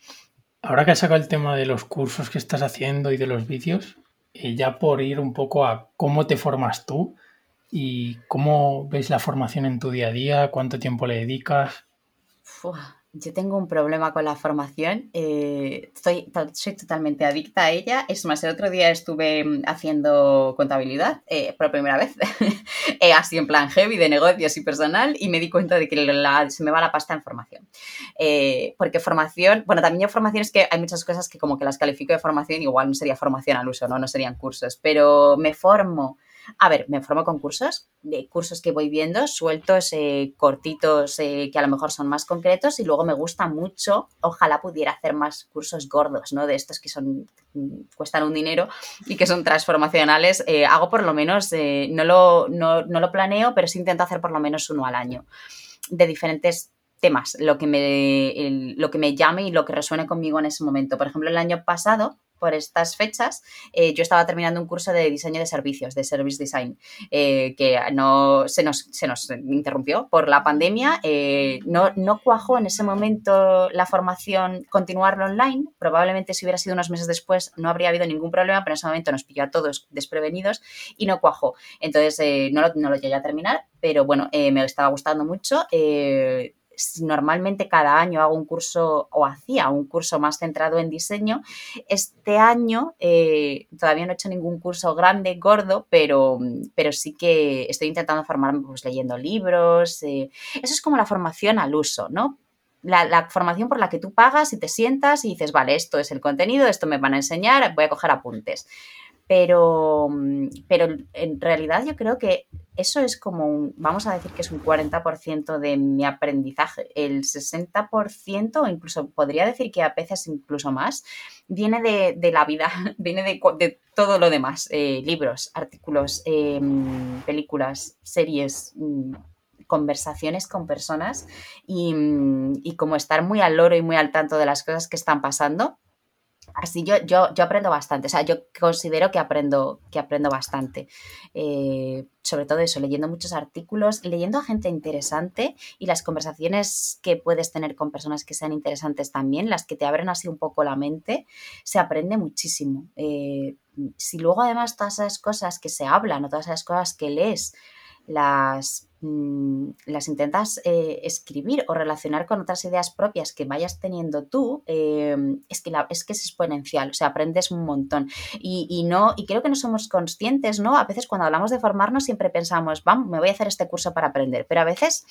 Ahora que has sacado el tema de los cursos que estás haciendo y de los vídeos, y ya por ir un poco a cómo te formas tú y cómo ves la formación en tu día a día, cuánto tiempo le dedicas. Yo tengo un problema con la formación, eh, soy totalmente adicta a ella. Es más, el otro día estuve mm, haciendo contabilidad eh, por primera vez, eh, así en plan heavy de negocios y personal, y me di cuenta de que se me va la pasta en formación. porque formación, bueno, también yo formación es que hay muchas cosas que como que las califico de formación, igual no sería formación al uso, no, no serían cursos, pero me formo a ver, me formo con cursos, de cursos que voy viendo, sueltos, eh, cortitos, eh, que a lo mejor son más concretos y luego me gusta mucho, ojalá pudiera hacer más cursos gordos, ¿no? De estos que son, cuestan un dinero y que son transformacionales. Eh, hago por lo menos, no, lo, no, no lo planeo, pero sí intento hacer por lo menos uno al año de diferentes temas, lo que, me, lo que me llame y lo que resuene conmigo en ese momento. Por ejemplo, el año pasado por estas fechas, eh, yo estaba terminando un curso de diseño de servicios, de service design, eh, que no se nos, se nos, interrumpió por la pandemia. Eh, no, no cuajó en ese momento la formación continuarlo online. Probablemente si hubiera sido unos meses después no habría habido ningún problema, pero en ese momento nos pilló a todos desprevenidos y no cuajó. Entonces no, lo, no, lo, llegué a terminar, pero bueno, me estaba gustando mucho normalmente cada año hago un curso o hacía un curso más centrado en diseño, este año eh, todavía no he hecho ningún curso grande, gordo, pero, pero sí que estoy intentando formarme pues, leyendo libros. Eh, eso es como la formación al uso, ¿no? La, formación por la que tú pagas y te sientas y dices, vale, esto es el contenido, esto me van a enseñar, voy a coger apuntes. Pero, pero en realidad yo creo que eso es como un, vamos a decir que es un 40% de mi aprendizaje. El 60%, o incluso podría decir que a veces incluso más, viene de, la vida, viene de, todo lo demás. Eh, libros, artículos, em, películas, series mm, conversaciones con personas y, y, como estar muy al loro y muy al tanto de las cosas que están pasando Así yo, yo, yo aprendo bastante, o sea, yo considero que aprendo, que aprendo bastante. Eh, sobre todo eso, leyendo muchos artículos, leyendo a gente interesante y las conversaciones que puedes tener con personas que sean interesantes también, las que te abren así un poco la mente, se aprende muchísimo. Eh, si luego además todas esas cosas que se hablan o todas esas cosas que lees, las Mm, las intentas eh, escribir o relacionar con otras ideas propias que vayas teniendo tú, eh, es, que es que es exponencial, o sea, aprendes un montón. Y, no, y creo que no somos conscientes, ¿no? A veces cuando hablamos de formarnos siempre pensamos, vamos, me voy a hacer este curso para aprender, pero a veces,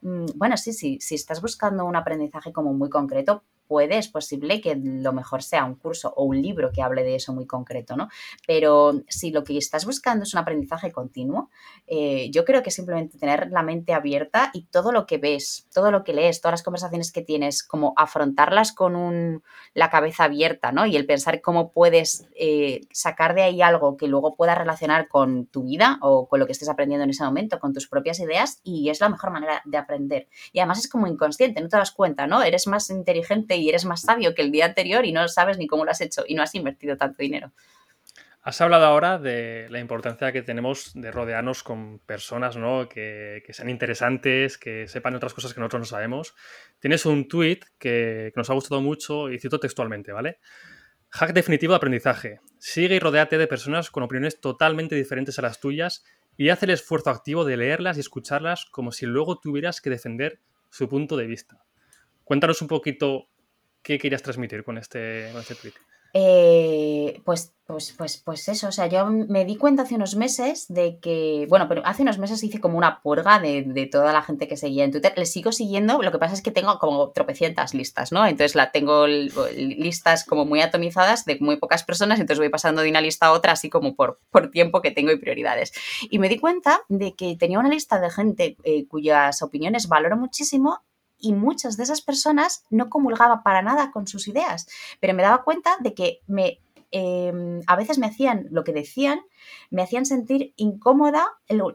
bueno, sí, sí, si estás buscando un aprendizaje como muy concreto, puede, es posible que lo mejor sea un curso o un libro que hable de eso muy concreto, ¿no? Pero si lo que estás buscando es un aprendizaje continuo, eh, yo creo que simplemente tener la mente abierta y todo lo que ves, todo lo que lees, todas las conversaciones que tienes, como afrontarlas con un, la cabeza abierta, ¿no? Y el pensar cómo puedes eh, sacar de ahí algo que luego pueda relacionar con tu vida o con lo que estés aprendiendo en ese momento, con tus propias ideas, y es la mejor manera de aprender. Y además es como inconsciente, no te das cuenta, ¿no? Eres más inteligente y eres más sabio que el día anterior y no sabes ni cómo lo has hecho y no has invertido tanto dinero. Has hablado ahora de la importancia que tenemos de rodearnos con personas ¿no? que, sean interesantes, que sepan otras cosas que nosotros no sabemos. Tienes un tweet que, nos ha gustado mucho y cito textualmente, ¿vale? Hack definitivo de aprendizaje. Sigue y rodeate de personas con opiniones totalmente diferentes a las tuyas y haz el esfuerzo activo de leerlas y escucharlas como si luego tuvieras que defender su punto de vista. Cuéntanos un poquito ¿Qué querías transmitir con este, con este tweet? Eh, pues, pues, pues, pues eso, o sea, yo me di cuenta hace unos meses de que, bueno, pero hace unos meses hice como una purga de, toda la gente que seguía en Twitter. Le sigo siguiendo, lo que pasa es que tengo como tropecientas listas, ¿no? Entonces la tengo listas como muy atomizadas de muy pocas personas, entonces voy pasando de una lista a otra así como por, por tiempo que tengo y prioridades. Y me di cuenta de que tenía una lista de gente eh, cuyas opiniones valoro muchísimo y muchas de esas personas no comulgaba para nada con sus ideas, pero me daba cuenta de que me, em, a veces me hacían lo que decían, me hacían sentir incómoda,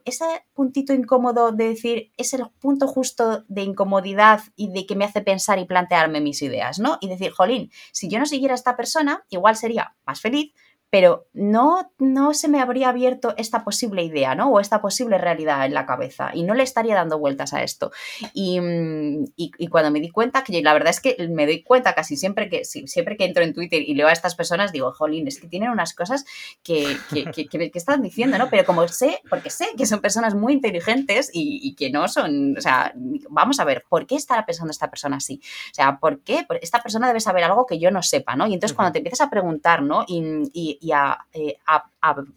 ese puntito incómodo de decir es el punto justo de incomodidad y de que me hace pensar y plantearme mis ideas, ¿no? Y decir, jolín, si yo no siguiera a esta persona, igual sería más feliz, pero no, no se me habría abierto esta posible idea, ¿no? O esta posible realidad en la cabeza y no le estaría dando vueltas a esto. Y, mm, cuando me di cuenta, que la verdad es que me doy cuenta casi siempre que, siempre que entro en Twitter y leo a estas personas, digo, jolín, es que tienen unas cosas que, que, están diciendo, ¿no? Pero como sé, porque sé que son personas muy inteligentes y, que no son, o sea, vamos a ver, ¿por qué estará pensando esta persona así? O sea, ¿por qué? Esta persona debe saber algo que yo no sepa, ¿no? Y entonces cuando te empiezas a preguntar, ¿no? y y eh,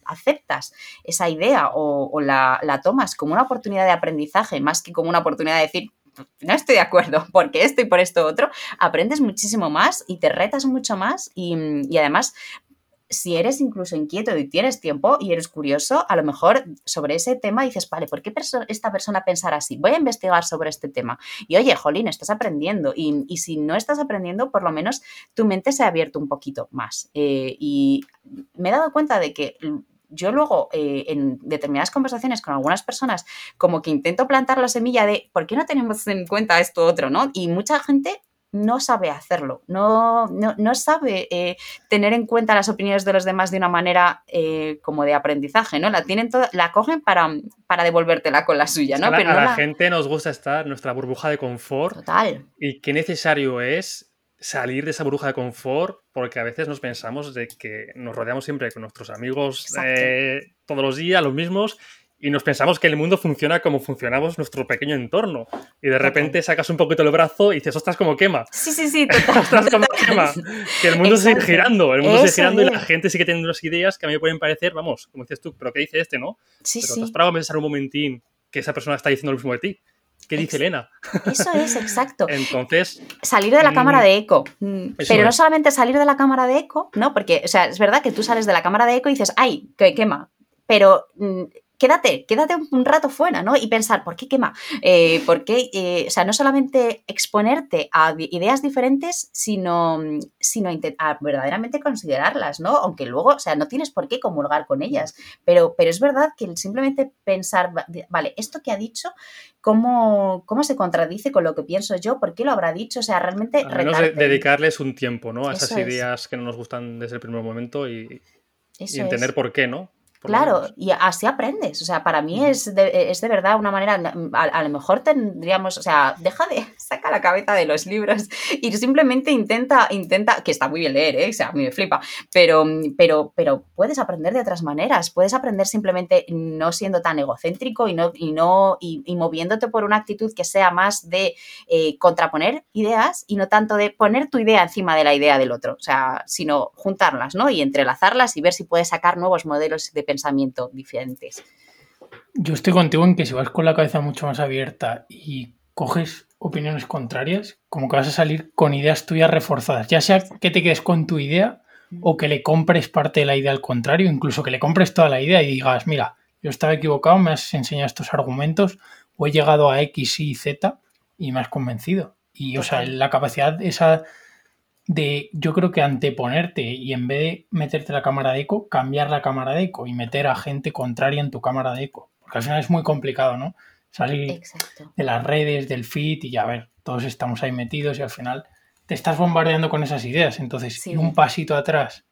aceptas esa idea o, la, tomas como una oportunidad de aprendizaje más que como una oportunidad de decir, no estoy de acuerdo porque esto y por esto otro, aprendes muchísimo más y te retas mucho más y, y además si eres incluso inquieto y tienes tiempo y eres curioso, a lo mejor sobre ese tema dices, vale, ¿por qué esta persona pensará así? Voy a investigar sobre este tema. Y oye, Jolín, estás aprendiendo. Y, si no estás aprendiendo, por lo menos tu mente se ha abierto un poquito más. Eh, y me he dado cuenta de que yo luego eh, en determinadas conversaciones con algunas personas como que intento plantar la semilla de ¿por qué no tenemos en cuenta esto otro? ¿no? Y mucha gente no sabe hacerlo, no, no, sabe eh, tener en cuenta las opiniones de los demás de una manera eh, como de aprendizaje, ¿no? La tienen toda, la cogen para, para devolvértela con la suya, ¿no? Pero a la, gente nos gusta estar en nuestra burbuja de confort. Total. Y qué necesario es salir de esa burbuja de confort, porque a veces nos pensamos de que nos rodeamos siempre con nuestros amigos eh, todos los días, los mismos, y nos pensamos que el mundo funciona como funcionamos nuestro pequeño entorno. Y de repente sacas un poquito el brazo y dices, ostras, como quema. Sí, sí, sí, total. ostras, como quema. Que el mundo sigue girando, el mundo sigue girando y la gente sigue teniendo unas ideas que a mí me pueden parecer, vamos, como dices tú, pero ¿qué dice este, no? Sí, pero sí. te has parado a pensar un momentín que esa persona está diciendo lo mismo de ti. ¿Qué dice Elena? Eso es, exacto. Entonces, Salir de la Mm, cámara de eco. Mm, eso Pero no es. solamente salir de la cámara de eco, ¿no? Porque, o sea, es verdad que tú sales de la cámara de eco y dices, ¡ay, que quema! Pero mm, quédate, quédate un- rato fuera, ¿no? Y pensar, ¿por qué quema? Eh, ¿Por qué? Eh, o sea, no solamente exponerte a ideas diferentes, sino, sino a verdaderamente considerarlas, ¿no? Aunque luego, o sea, no tienes por qué comulgar con ellas. Pero, pero es verdad que simplemente pensar, vale, esto que ha dicho, ¿cómo, cómo se contradice con lo que pienso yo? ¿Por qué lo habrá dicho? O sea, realmente al menos de- dedicarles un tiempo, ¿no? A esas es. ideas que no nos gustan desde el primer momento y, entender es. por qué, ¿no? Claro, y así aprendes. O sea, para mí es de, es de verdad una manera. A, a lo mejor tendríamos. O sea, deja de. Saca la cabeza de los libros y simplemente intenta. intenta Que está muy bien leer, ¿eh? O sea, a mí me flipa. Pero, pero, pero puedes aprender de otras maneras. Puedes aprender simplemente no siendo tan egocéntrico y no. Y, no y, y moviéndote por una actitud que sea más de eh, contraponer ideas y no tanto de poner tu idea encima de la idea del otro. O sea, sino juntarlas, ¿no? Y entrelazarlas y ver si puedes sacar nuevos modelos de pensamiento diferentes. Yo estoy contigo en que si vas con la cabeza mucho más abierta y coges opiniones contrarias, como que vas a salir con ideas tuyas reforzadas, ya sea que te quedes con tu idea o que le compres parte de la idea al contrario, incluso que le compres toda la idea y digas, mira, yo estaba equivocado, me has enseñado estos argumentos o he llegado a X, Y, Z y me has convencido. Y o sea, la capacidad esa de, yo creo que anteponerte y en vez de meterte la cámara de eco, cambiar la cámara de eco y meter a gente contraria en tu cámara de eco. Porque al final es muy complicado, ¿no? Salir Exacto. de las redes, del feed y ya a ver, todos estamos ahí metidos y al final te estás bombardeando con esas ideas. Entonces, Sí. ir un pasito atrás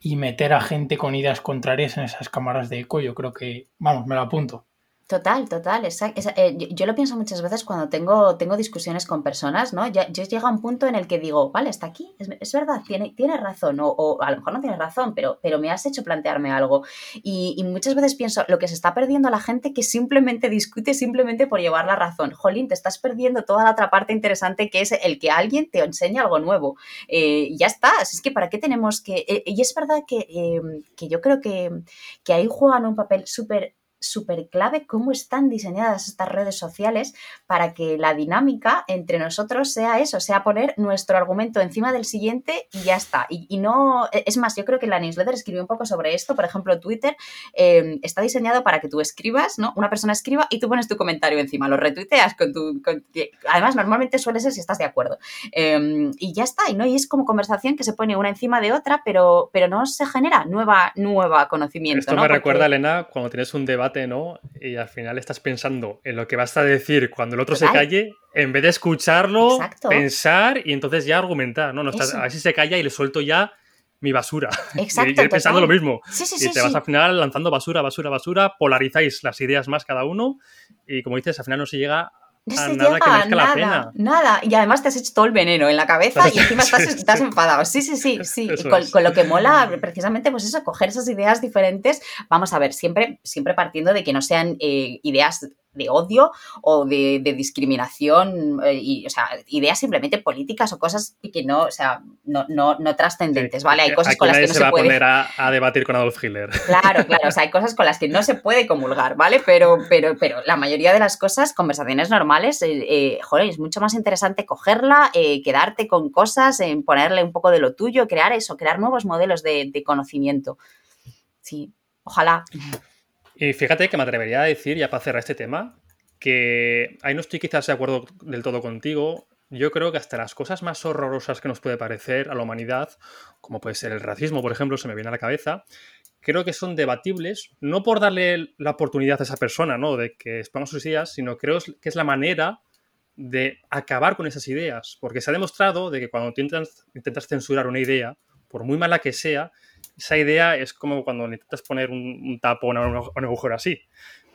y meter a gente con ideas contrarias en esas cámaras de eco, yo creo que, vamos, me lo apunto. Total, total. esa- eh, yo, yo lo pienso muchas veces cuando tengo, tengo discusiones con personas, ¿no? Ya, yo llega un punto en el que digo, vale, está aquí, es, es verdad, tiene, tiene razón, o, o a lo mejor no tiene razón, pero, pero me has hecho plantearme algo. Y, y muchas veces pienso, lo que se está perdiendo la gente que simplemente discute simplemente por llevar la razón. Jolín, te estás perdiendo toda la otra parte interesante que es el que alguien te enseñe algo nuevo. Eh, ya está, es que para qué tenemos que... eh, y es verdad que, que yo creo que, que ahí juegan un papel súper súper clave cómo están diseñadas estas redes sociales para que la dinámica entre nosotros sea eso, sea poner nuestro argumento encima del siguiente y ya está. Y, y no, e, es más, yo creo que la newsletter escribió un poco sobre esto, por ejemplo, Twitter eh, está diseñado para que tú escribas, ¿no? Una persona escriba y tú pones tu comentario encima, lo retuiteas con tu... con- además, normalmente suele ser si estás de acuerdo. Eh, y ya está, y, ¿no? y es como conversación que se pone una encima de otra, pero, pero no se genera nueva, nueva conocimiento. Esto ¿no? me Porque- recuerda, Elena, cuando tienes un debate, ¿no? Y al final estás pensando en lo que vas a decir cuando el otro se calle, en vez de escucharlo, Exacto. pensar y entonces ya argumentar, ¿no? no estás, a ver si se calla y le suelto ya mi basura. Exacto, y ir pensando lo mismo. Sí, sí, y sí, te vas al final lanzando basura, basura, basura, polarizáis las ideas más cada uno y como dices, al final no se llega No se nada llega que la nada, pena. nada. Y además te has hecho todo el veneno en la cabeza y encima estás, Sí, estás enfadado. Sí, sí, sí, sí. Y con, con lo que mola, precisamente, pues eso, coger esas ideas diferentes. Vamos a ver, siempre, siempre partiendo de que no sean eh, ideas de odio o de, de discriminación, eh, y, o sea, ideas simplemente políticas o cosas que no, o sea, no, no, no trascendentes, Sí, ¿vale? Hay cosas con las que no se se va a puede. poner a, a debatir con Adolf Hitler. Claro, claro, o sea, hay cosas con las que no se puede comulgar, ¿vale? Pero, pero, pero la mayoría de las cosas, conversaciones normales, eh, eh, joder, es mucho más interesante cogerla, quedarte con cosas, ponerle un poco de lo tuyo, crear eso, crear nuevos modelos de, de conocimiento. Sí, ojalá. Y fíjate que me atrevería a decir, ya para cerrar este tema, que ahí no estoy quizás de acuerdo del todo contigo. Yo creo que hasta las cosas más horrorosas que nos puede parecer a la humanidad, como puede ser el racismo, por ejemplo, se me viene a la cabeza, creo que son debatibles, no por darle la oportunidad a esa persona, ¿no? De que exponga sus ideas, sino creo que es la manera de acabar con esas ideas. Porque se ha demostrado de que cuando intentas, intentas censurar una idea, por muy mala que sea, esa idea es como cuando intentas poner un, o un, un agujero así.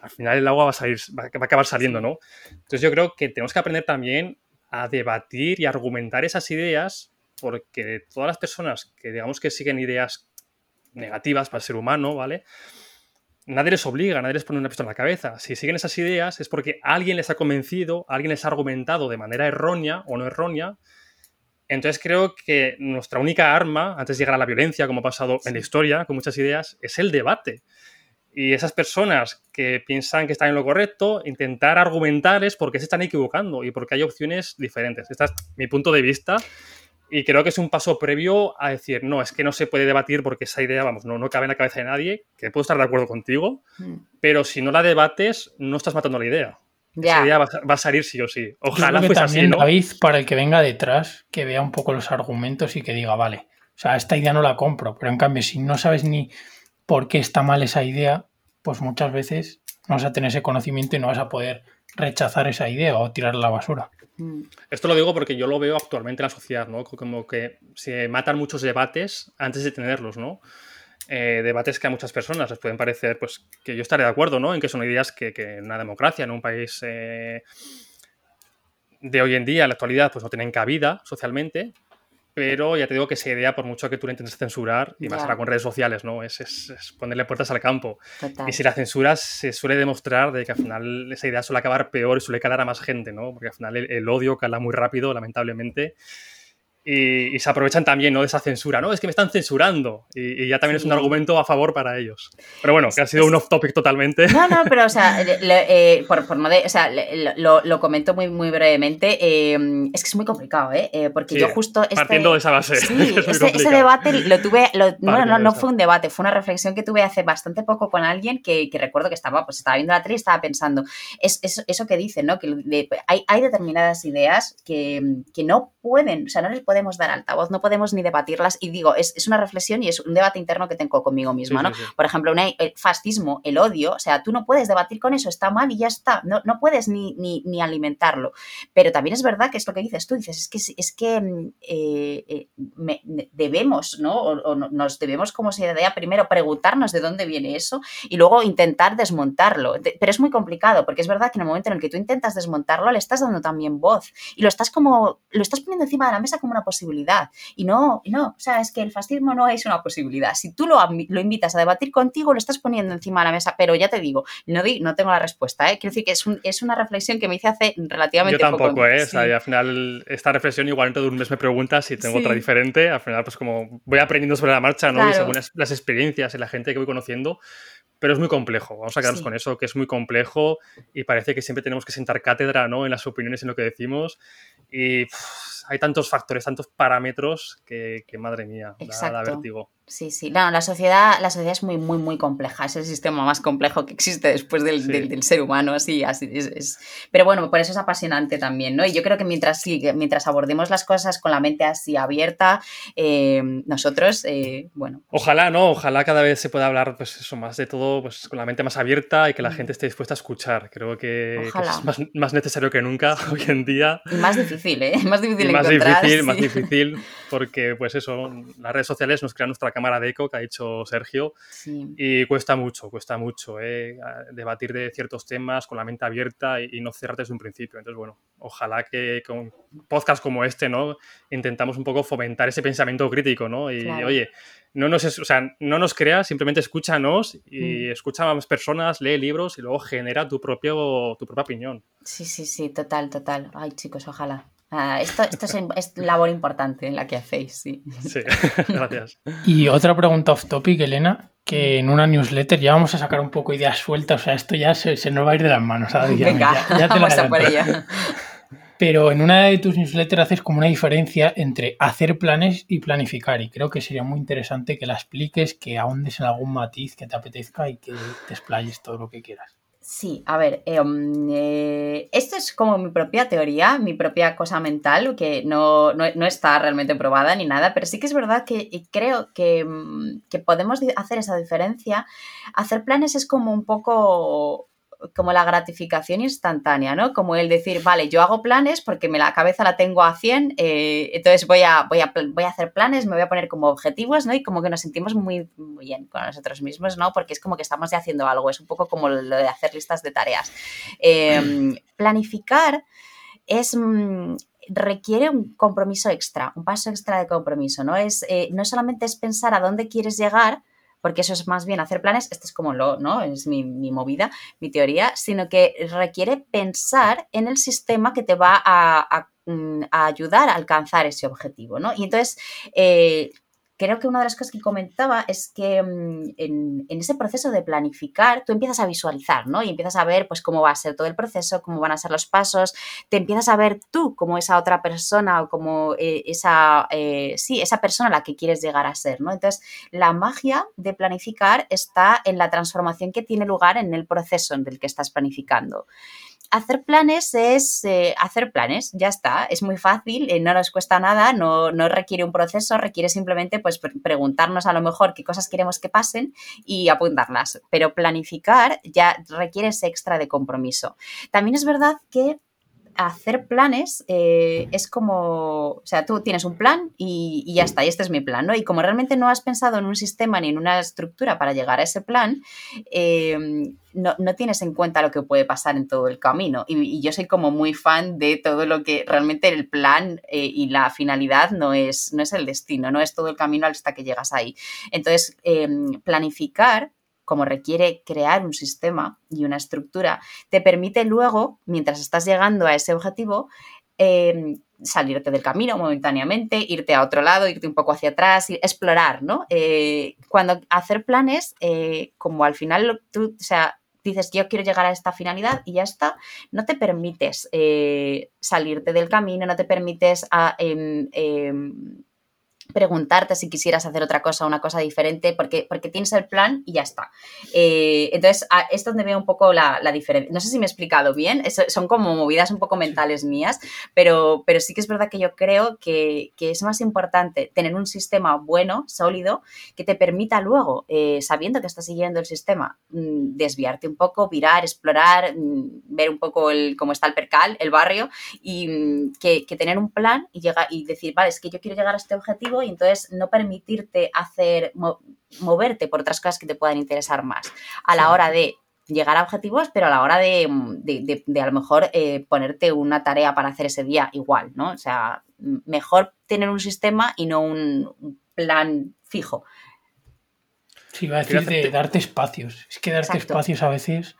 Al final el agua va a, salir, va a acabar saliendo, ¿no? Entonces yo creo que tenemos que aprender también a debatir y argumentar esas ideas porque todas las personas que digamos que siguen ideas negativas para el ser humano, ¿vale? nadie les obliga, nadie les pone una pistola en la cabeza. Si siguen esas ideas es porque alguien les ha convencido, alguien les ha argumentado de manera errónea o no errónea. Entonces creo que nuestra única arma, antes de llegar a la violencia, como ha pasado en la historia, con muchas ideas, es el debate. Y esas personas que piensan que están en lo correcto, intentar argumentarles por qué se están equivocando y porque hay opciones diferentes. Este es mi punto de vista y creo que es un paso previo a decir, no, es que no se puede debatir porque esa idea, vamos, no, no cabe en la cabeza de nadie, que puedo estar de acuerdo contigo, mm. pero si no la debates, no estás matando la idea. Esa idea va, a salir sí o sí. Ojalá fuese así, ¿no? David, para el que venga detrás, que vea un poco los argumentos y que diga, vale, o sea, esta idea no la compro, pero en cambio, si no sabes ni por qué está mal esa idea, pues muchas veces no vas a tener ese conocimiento y no vas a poder rechazar esa idea o tirarla a la basura. Mm. Esto lo digo porque yo lo veo actualmente en la sociedad, ¿no? Como que se matan muchos debates antes de tenerlos, ¿no? Eh, debates que a muchas personas les pueden parecer, pues, que yo estaré de acuerdo, ¿no? En que son ideas que, en una democracia, en un país eh, de hoy en día, en la actualidad, pues no tienen cabida socialmente, pero ya te digo que esa idea, por mucho que tú la intentes censurar, y más ahora con redes sociales, ¿no? Es, ponerle puertas al campo. Y si la censuras, se suele demostrar de que al final esa idea suele acabar peor y suele calar a más gente, ¿no? Porque al final el odio cala muy rápido, lamentablemente. Y, se aprovechan también ¿no? de esa censura, ¿no? Es que me están censurando y, ya también es un argumento a favor para ellos. Pero bueno, que ha sido un off-topic totalmente. No, no, pero o sea, eh, por, por o sea lo, lo, comento muy, muy brevemente. Eh, es que es muy complicado, ¿eh? eh porque yo justo... Este, partiendo de esa base. Sí, ese, debate lo tuve... no, no, no fue un debate, fue una reflexión que tuve hace bastante poco con alguien que, que recuerdo que estaba, pues estaba viendo la tele y estaba pensando, es, eso que dicen, ¿no? Que hay, hay determinadas ideas que, que no pueden, o sea, no les podemos dar altavoz, no podemos ni debatirlas. Y digo, es, una reflexión y es un debate interno que tengo conmigo misma, ¿no? Por ejemplo, el fascismo, el odio, o sea, tú no puedes debatir con eso, está mal y ya está, no, no puedes ni, ni, alimentarlo. Pero también es verdad que es lo que dices tú, dices, es que, es que mm, eh, eh, debemos, ¿no? O, nos debemos como idea primero preguntarnos de dónde viene eso y luego intentar desmontarlo. Pero es muy complicado porque es verdad que en el momento en el que tú intentas desmontarlo le estás dando también voz y lo estás como, lo estás poniendo encima de la mesa como una posibilidad y no, no, o sea, es que el fascismo no es una posibilidad. Si tú lo, lo invitas a debatir contigo, lo estás poniendo encima de la mesa, pero ya te digo, no, no tengo la respuesta, ¿eh? Quiero decir que es, es una reflexión que me hice hace relativamente Yo tampoco, ¿eh? O sea, y al final, esta reflexión igual dentro de un mes me preguntas si tengo otra diferente. Al final, pues como voy aprendiendo sobre la marcha, ¿no? Y según las, experiencias y la gente que voy conociendo, pero es muy complejo. Vamos a quedarnos con eso, que es muy complejo y parece que siempre tenemos que sentar cátedra ¿no? en las opiniones y en lo que decimos. Y hay tantos factores, tantos parámetros que, madre mía, da, vértigo. Sí, sí. No, la sociedad, la sociedad es muy, muy, muy compleja. Es el sistema más complejo que existe después del, del, ser humano. Así, así es, Pero bueno, por eso es apasionante también, ¿no? Y yo creo que mientras, mientras abordemos las cosas con la mente así abierta, eh, nosotros, eh, bueno. Ojalá, ¿no? Ojalá cada vez se pueda hablar, pues eso, más de todo, pues con la mente más abierta y que la mm. gente esté dispuesta a escuchar. Creo que, es más, más, necesario que nunca hoy en día. Y más difícil, ¿eh? Más difícil más difícil, más difícil, porque pues eso, las redes sociales nos crean nuestra cámara de eco que ha dicho Sergio y cuesta mucho, cuesta mucho eh, debatir de ciertos temas con la mente abierta y, no cerrarte desde un principio. Entonces, bueno, ojalá que con podcasts como este, ¿no? Intentamos un poco fomentar ese pensamiento crítico, ¿no? Y oye, no nos, o sea, no nos creas, simplemente escúchanos y mm. escucha a más personas, lee libros y luego genera tu, propio, tu propia opinión. Sí, sí, sí, total, total. Ay, chicos, ojalá. Ah, esto, esto es, labor importante en la que hacéis, sí. Sí, gracias. Y otra pregunta off topic, Elena, que en una newsletter ya vamos a sacar un poco ideas sueltas, o sea, esto ya se, se nos va a ir de las manos. Venga, ya, te vamos a por ella. Pero en una de tus newsletters haces como una diferencia entre hacer planes y planificar. Y creo que sería muy interesante que la expliques, que ahondes en algún matiz que te apetezca y que te explayes todo lo que quieras. Sí, a ver, eh, um, eh, esto es como mi propia teoría, mi propia cosa mental, que no, está realmente probada ni nada, pero sí que es verdad que creo que, mm, que podemos hacer esa diferencia. Hacer planes es como un poco como la gratificación instantánea, ¿no? Como el decir, vale, yo hago planes porque me la cabeza la tengo a 100, eh, entonces voy a, voy, a, voy a hacer planes, me voy a poner como objetivos, ¿no? Y como que nos sentimos muy, bien con nosotros mismos, ¿no? Porque es como que estamos ya haciendo algo, es un poco como lo de hacer listas de tareas. Em, planificar es mm, requiere un compromiso extra, un paso extra de compromiso, ¿no? Es, eh, no solamente es pensar a dónde quieres llegar, porque eso es más bien hacer planes, esto es como lo, ¿no? Es mi, movida, mi teoría, sino que requiere pensar en el sistema que te va a, mm, ayudar a alcanzar ese objetivo, ¿no? Y entonces, eh, creo que una de las cosas que comentaba es que mm, en, ese proceso de planificar tú empiezas a visualizar, ¿no? Y empiezas a ver pues cómo va a ser todo el proceso, cómo van a ser los pasos, te empiezas a ver tú como esa otra persona o como eh, esa, eh, sí, esa persona a la que quieres llegar a ser, ¿no? Entonces, la magia de planificar está en la transformación que tiene lugar en el proceso en el que estás planificando hacer planes es eh, hacer planes, ya está, es muy fácil, eh, no nos cuesta nada, no, no, requiere un proceso, requiere simplemente pues preguntarnos a lo mejor qué cosas queremos que pasen y apuntarlas, pero planificar ya requiere ese extra de compromiso. También es verdad que hacer planes eh, es como, o sea, tú tienes un plan y, ya está, y este es mi plan, ¿no? Y como realmente no has pensado en un sistema ni en una estructura para llegar a ese plan, em, no, tienes en cuenta lo que puede pasar en todo el camino. Y, yo soy como muy fan de todo lo que realmente el plan eh, y la finalidad no es, no es el destino, no es todo el camino hasta que llegas ahí. Entonces, planificar como requiere crear un sistema y una estructura, te permite luego, mientras estás llegando a ese objetivo, em, salirte del camino momentáneamente, irte a otro lado, irte un poco hacia atrás, explorar, ¿no? Eh, cuando hacer planes, eh, como al final tú, o sea, dices, yo quiero llegar a esta finalidad y ya está, no te permites eh, salirte del camino, no te permites em, em, preguntarte si quisieras hacer otra cosa, una cosa diferente, porque, porque tienes el plan y ya está. Eh, entonces, es donde veo un poco la, diferencia. No sé si me he explicado bien, son como movidas un poco mentales mías, pero, pero sí que es verdad que yo creo que, es más importante tener un sistema bueno, sólido, que te permita luego, eh, sabiendo que estás siguiendo el sistema, mm, desviarte un poco, virar, explorar, mm, ver un poco el, cómo está el percal, el barrio, y mm, que, que tener un plan y, llegar, y decir, vale, es que yo quiero llegar a este objetivo y entonces no permitirte hacer, moverte por otras cosas que te puedan interesar más a la hora de llegar a objetivos, pero a la hora de, a lo mejor eh, ponerte una tarea para hacer ese día igual, ¿no? O sea, mejor tener un sistema y no un plan fijo. Sí, va a decir de darte espacios. Es que darte espacios a veces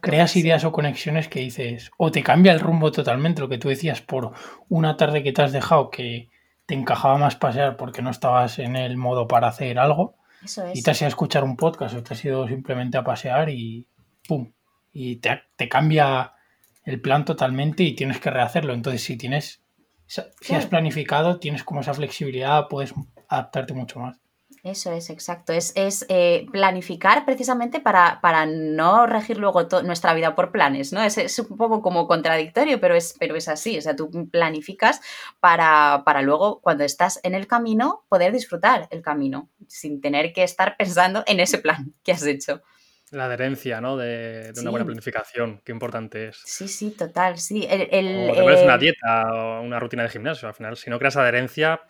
creas ideas o conexiones que dices, o te cambia el rumbo totalmente, lo que tú decías, por una tarde que te has dejado que te encajaba más pasear porque no estabas en el modo para hacer algo. Y te has ido a escuchar un podcast o te has ido simplemente a pasear y ¡pum! Y te, te cambia el plan totalmente y tienes que rehacerlo. Entonces, si tienes, si has planificado, tienes como esa flexibilidad, puedes adaptarte mucho más. Eso es, exacto. Es, es eh, planificar precisamente para, para, no regir luego nuestra vida por planes, ¿no? Es, es, un poco como contradictorio, pero es, pero es así. O sea, tú planificas para, para luego, cuando estás en el camino, poder disfrutar el camino, sin tener que estar pensando en ese plan que has hecho. La adherencia, ¿no? De, una buena planificación, qué importante es. Sí, sí, total, sí. El, el, o una eh, dieta o una rutina de gimnasio. Al final, si no creas adherencia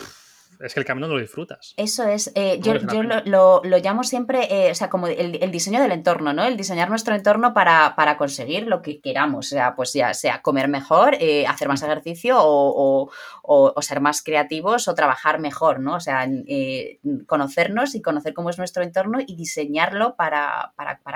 es que el camino no lo disfrutas. Eso es. Eh, yo, lo, llamo siempre, eh, o sea, como el, diseño del entorno, ¿no? El diseñar nuestro entorno para, conseguir lo que queramos. O sea, pues ya sea comer mejor, eh, hacer más ejercicio o, ser más creativos o trabajar mejor, ¿no? O sea, conocernos y conocer cómo es nuestro entorno y diseñarlo para,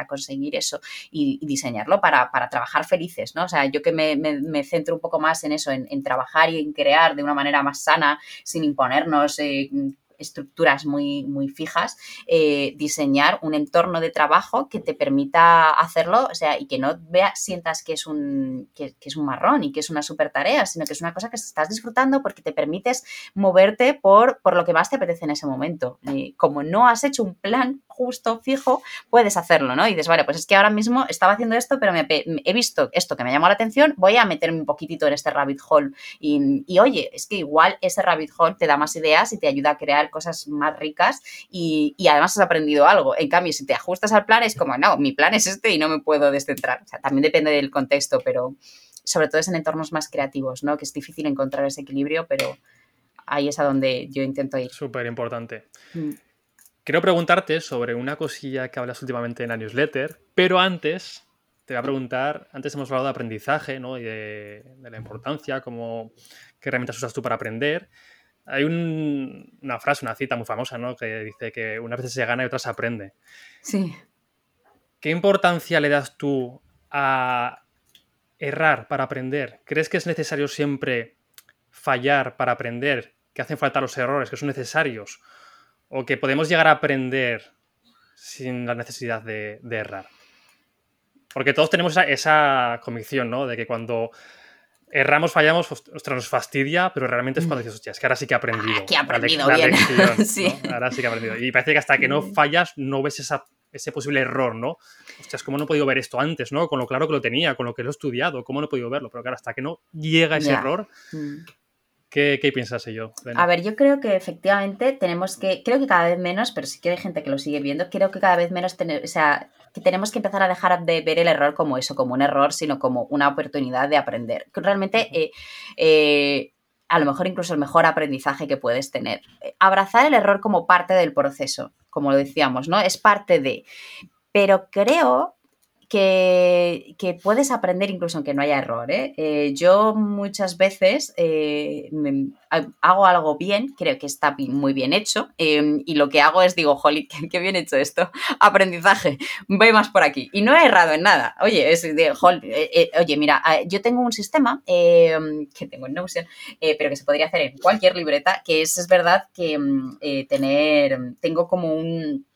conseguir eso. Y, diseñarlo para, trabajar felices, ¿no? O sea, yo que me, centro un poco más en eso, en trabajar y en crear de una manera más sana, sin imponernos eh, estructuras muy, muy fijas, eh, diseñar un entorno de trabajo que te permita hacerlo, o sea, y que no veas, sientas que es un, que, es un marrón y que es una super tarea, sino que es una cosa que estás disfrutando porque te permites moverte por, por lo que más te apetece en ese momento. Como no has hecho un plan justo, fijo, puedes hacerlo, ¿no? Y dices, vale, pues es que ahora mismo estaba haciendo esto, pero me, he visto esto que me llamó la atención, voy a meterme un poquitito en este rabbit hole. Y, y, oye, es que igual ese rabbit hole te da más ideas y te ayuda a crear cosas más ricas y, y además has aprendido algo. En cambio, si te ajustas al plan, es como, no, mi plan es este y no me puedo descentrar. O sea, también depende del contexto, pero sobre todo es en entornos más creativos, ¿no? Que es difícil encontrar ese equilibrio, pero ahí es a donde yo intento ir. Súper importante. Mm. Quiero preguntarte sobre una cosilla que hablas últimamente en la newsletter, pero antes te voy a preguntar, antes hemos hablado de aprendizaje ¿no? y de, la importancia, cómo, qué herramientas usas tú para aprender. Hay una frase, una cita muy famosa, ¿no? Que dice que una vez se gana y otra se aprende. Sí. ¿Qué importancia le das tú a errar para aprender? ¿Crees que es necesario siempre fallar para aprender? ¿Que hacen falta los errores, que son necesarios? ¿O que podemos llegar a aprender sin la necesidad de, errar? Porque todos tenemos esa, esa, convicción, ¿no? De que cuando erramos, fallamos, ostras, nos fastidia, pero realmente es cuando dices, hostia, es que ahora sí que he aprendido. que he aprendido bien. sí. Ahora sí que he aprendido. Y parece que hasta que no fallas, no ves esa, ese posible error, ¿no? Hostias, ¿cómo no he podido ver esto antes, no? Con lo claro que lo tenía, con lo que lo he estudiado, ¿cómo no he podido verlo? Pero claro, hasta que no llega ese error, mm. ¿Qué, ¿Qué, piensas yo? A ver, yo creo que efectivamente tenemos que, creo que cada vez menos, pero sí que hay gente que lo sigue viendo, creo que cada vez menos, tener, o sea, que tenemos que empezar a dejar de ver el error como eso, como un error, sino como una oportunidad de aprender. Realmente, eh, eh, a lo mejor incluso el mejor aprendizaje que puedes tener. Abrazar el error como parte del proceso, como lo decíamos, ¿no? Es parte de. Pero creo que, puedes aprender incluso aunque no haya error. ¿eh? Eh, yo muchas veces eh, hago algo bien, creo que está muy bien hecho, em, y lo que hago es digo, jolly, qué, bien hecho esto, aprendizaje, voy más por aquí. Y no he errado en nada. Oye, de, oye, mira, yo tengo un sistema em, que tengo en Notion, pero que se podría hacer en cualquier libreta, que es, es verdad que em, tener, tengo como un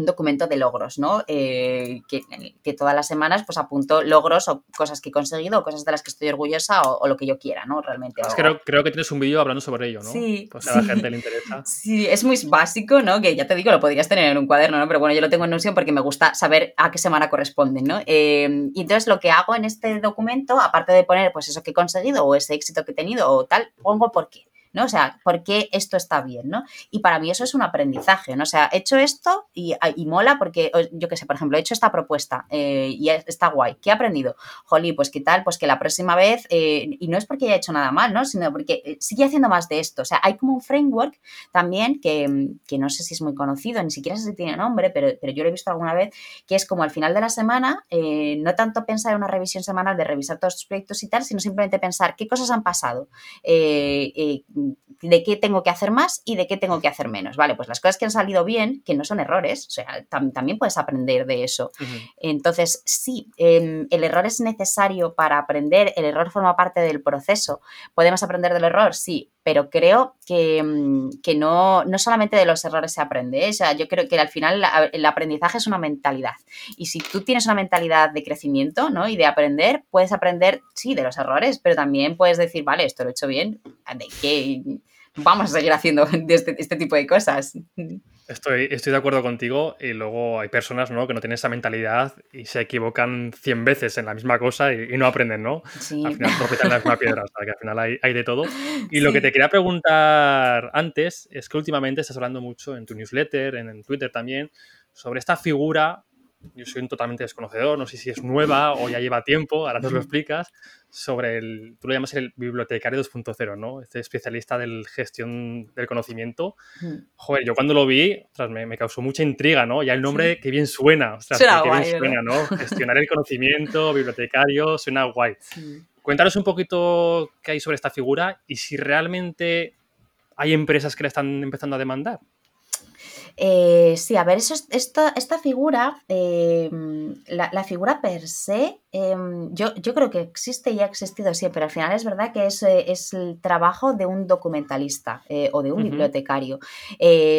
un documento de logros, ¿no? Eh, que, que, todas las semanas pues apunto logros o cosas que he conseguido o cosas de las que estoy orgullosa o, lo que yo quiera, ¿no? Realmente. creo, creo, que tienes un vídeo hablando sobre ello, ¿no? Sí. Pues a la gente le interesa. Sí, es muy básico, ¿no? Que ya te digo, lo podrías tener en un cuaderno, ¿no? Pero bueno, yo lo tengo en Notion porque me gusta saber a qué semana corresponden, ¿no? Eh, y entonces lo que hago en este documento, aparte de poner pues eso que he conseguido o ese éxito que he tenido o tal, pongo por qué. ¿No? O sea, ¿por qué esto está bien, ¿no? Y para mí eso es un aprendizaje, ¿no? O sea, he hecho esto y, mola porque, yo qué sé, por ejemplo, he hecho esta propuesta eh, y está guay. ¿Qué he aprendido? Jolí, pues qué tal, pues que la próxima vez, eh, y no es porque haya hecho nada mal, ¿no? Sino porque eh, sigue haciendo más de esto. O sea, hay como un framework también que, no sé si es muy conocido, ni siquiera sé si tiene nombre, pero, pero yo lo he visto alguna vez, que es como al final de la semana, no tanto pensar en una revisión semanal de revisar todos tus proyectos y tal, sino simplemente pensar qué cosas han pasado de qué tengo que hacer más y de qué tengo que hacer menos. Vale, pues las cosas que han salido bien, que no son errores, o sea, también puedes aprender de eso. Entonces, sí, em, el error es necesario para aprender, el error forma parte del proceso. ¿Podemos aprender del error? Sí, pero creo que, mm, no, no, solamente de los errores se aprende, ¿eh? o sea, yo creo que al final el aprendizaje es una mentalidad. Y si tú tienes una mentalidad de crecimiento ¿no? y de aprender, puedes aprender, sí, de los errores, pero también puedes decir, vale, esto lo he hecho bien, ¿de qué? Vamos a seguir haciendo este, este, tipo de cosas. Estoy, estoy de acuerdo contigo y luego hay personas ¿no? que no tienen esa mentalidad y se equivocan 100 veces en la misma cosa y, no aprenden, ¿no? Sí. Al final tropiezan la misma piedra, o que al final hay, hay de todo. Y lo que te quería preguntar antes es que últimamente estás hablando mucho en tu newsletter, en, en Twitter también, sobre esta figura yo soy un totalmente desconocedor, no sé si es nueva o ya lleva tiempo, ahora nos lo explicas, sobre el, tú lo llamas el bibliotecario 2.0, ¿no? Este especialista de gestión del conocimiento. Joder, yo cuando lo vi, me, causó mucha intriga, ¿no? Ya el nombre, qué bien suena, o sea, qué bien suena, ¿no? Gestionar el conocimiento, bibliotecario, suena guay. Cuéntanos un poquito qué hay sobre esta figura y si realmente hay empresas que la están empezando a demandar. Eh, sí, a ver, eso, esta, esta figura, em, la, figura per se, em, yo, yo, creo que existe y ha existido siempre. Al final es verdad que es, eh, es el trabajo de un documentalista eh, o de un bibliotecario.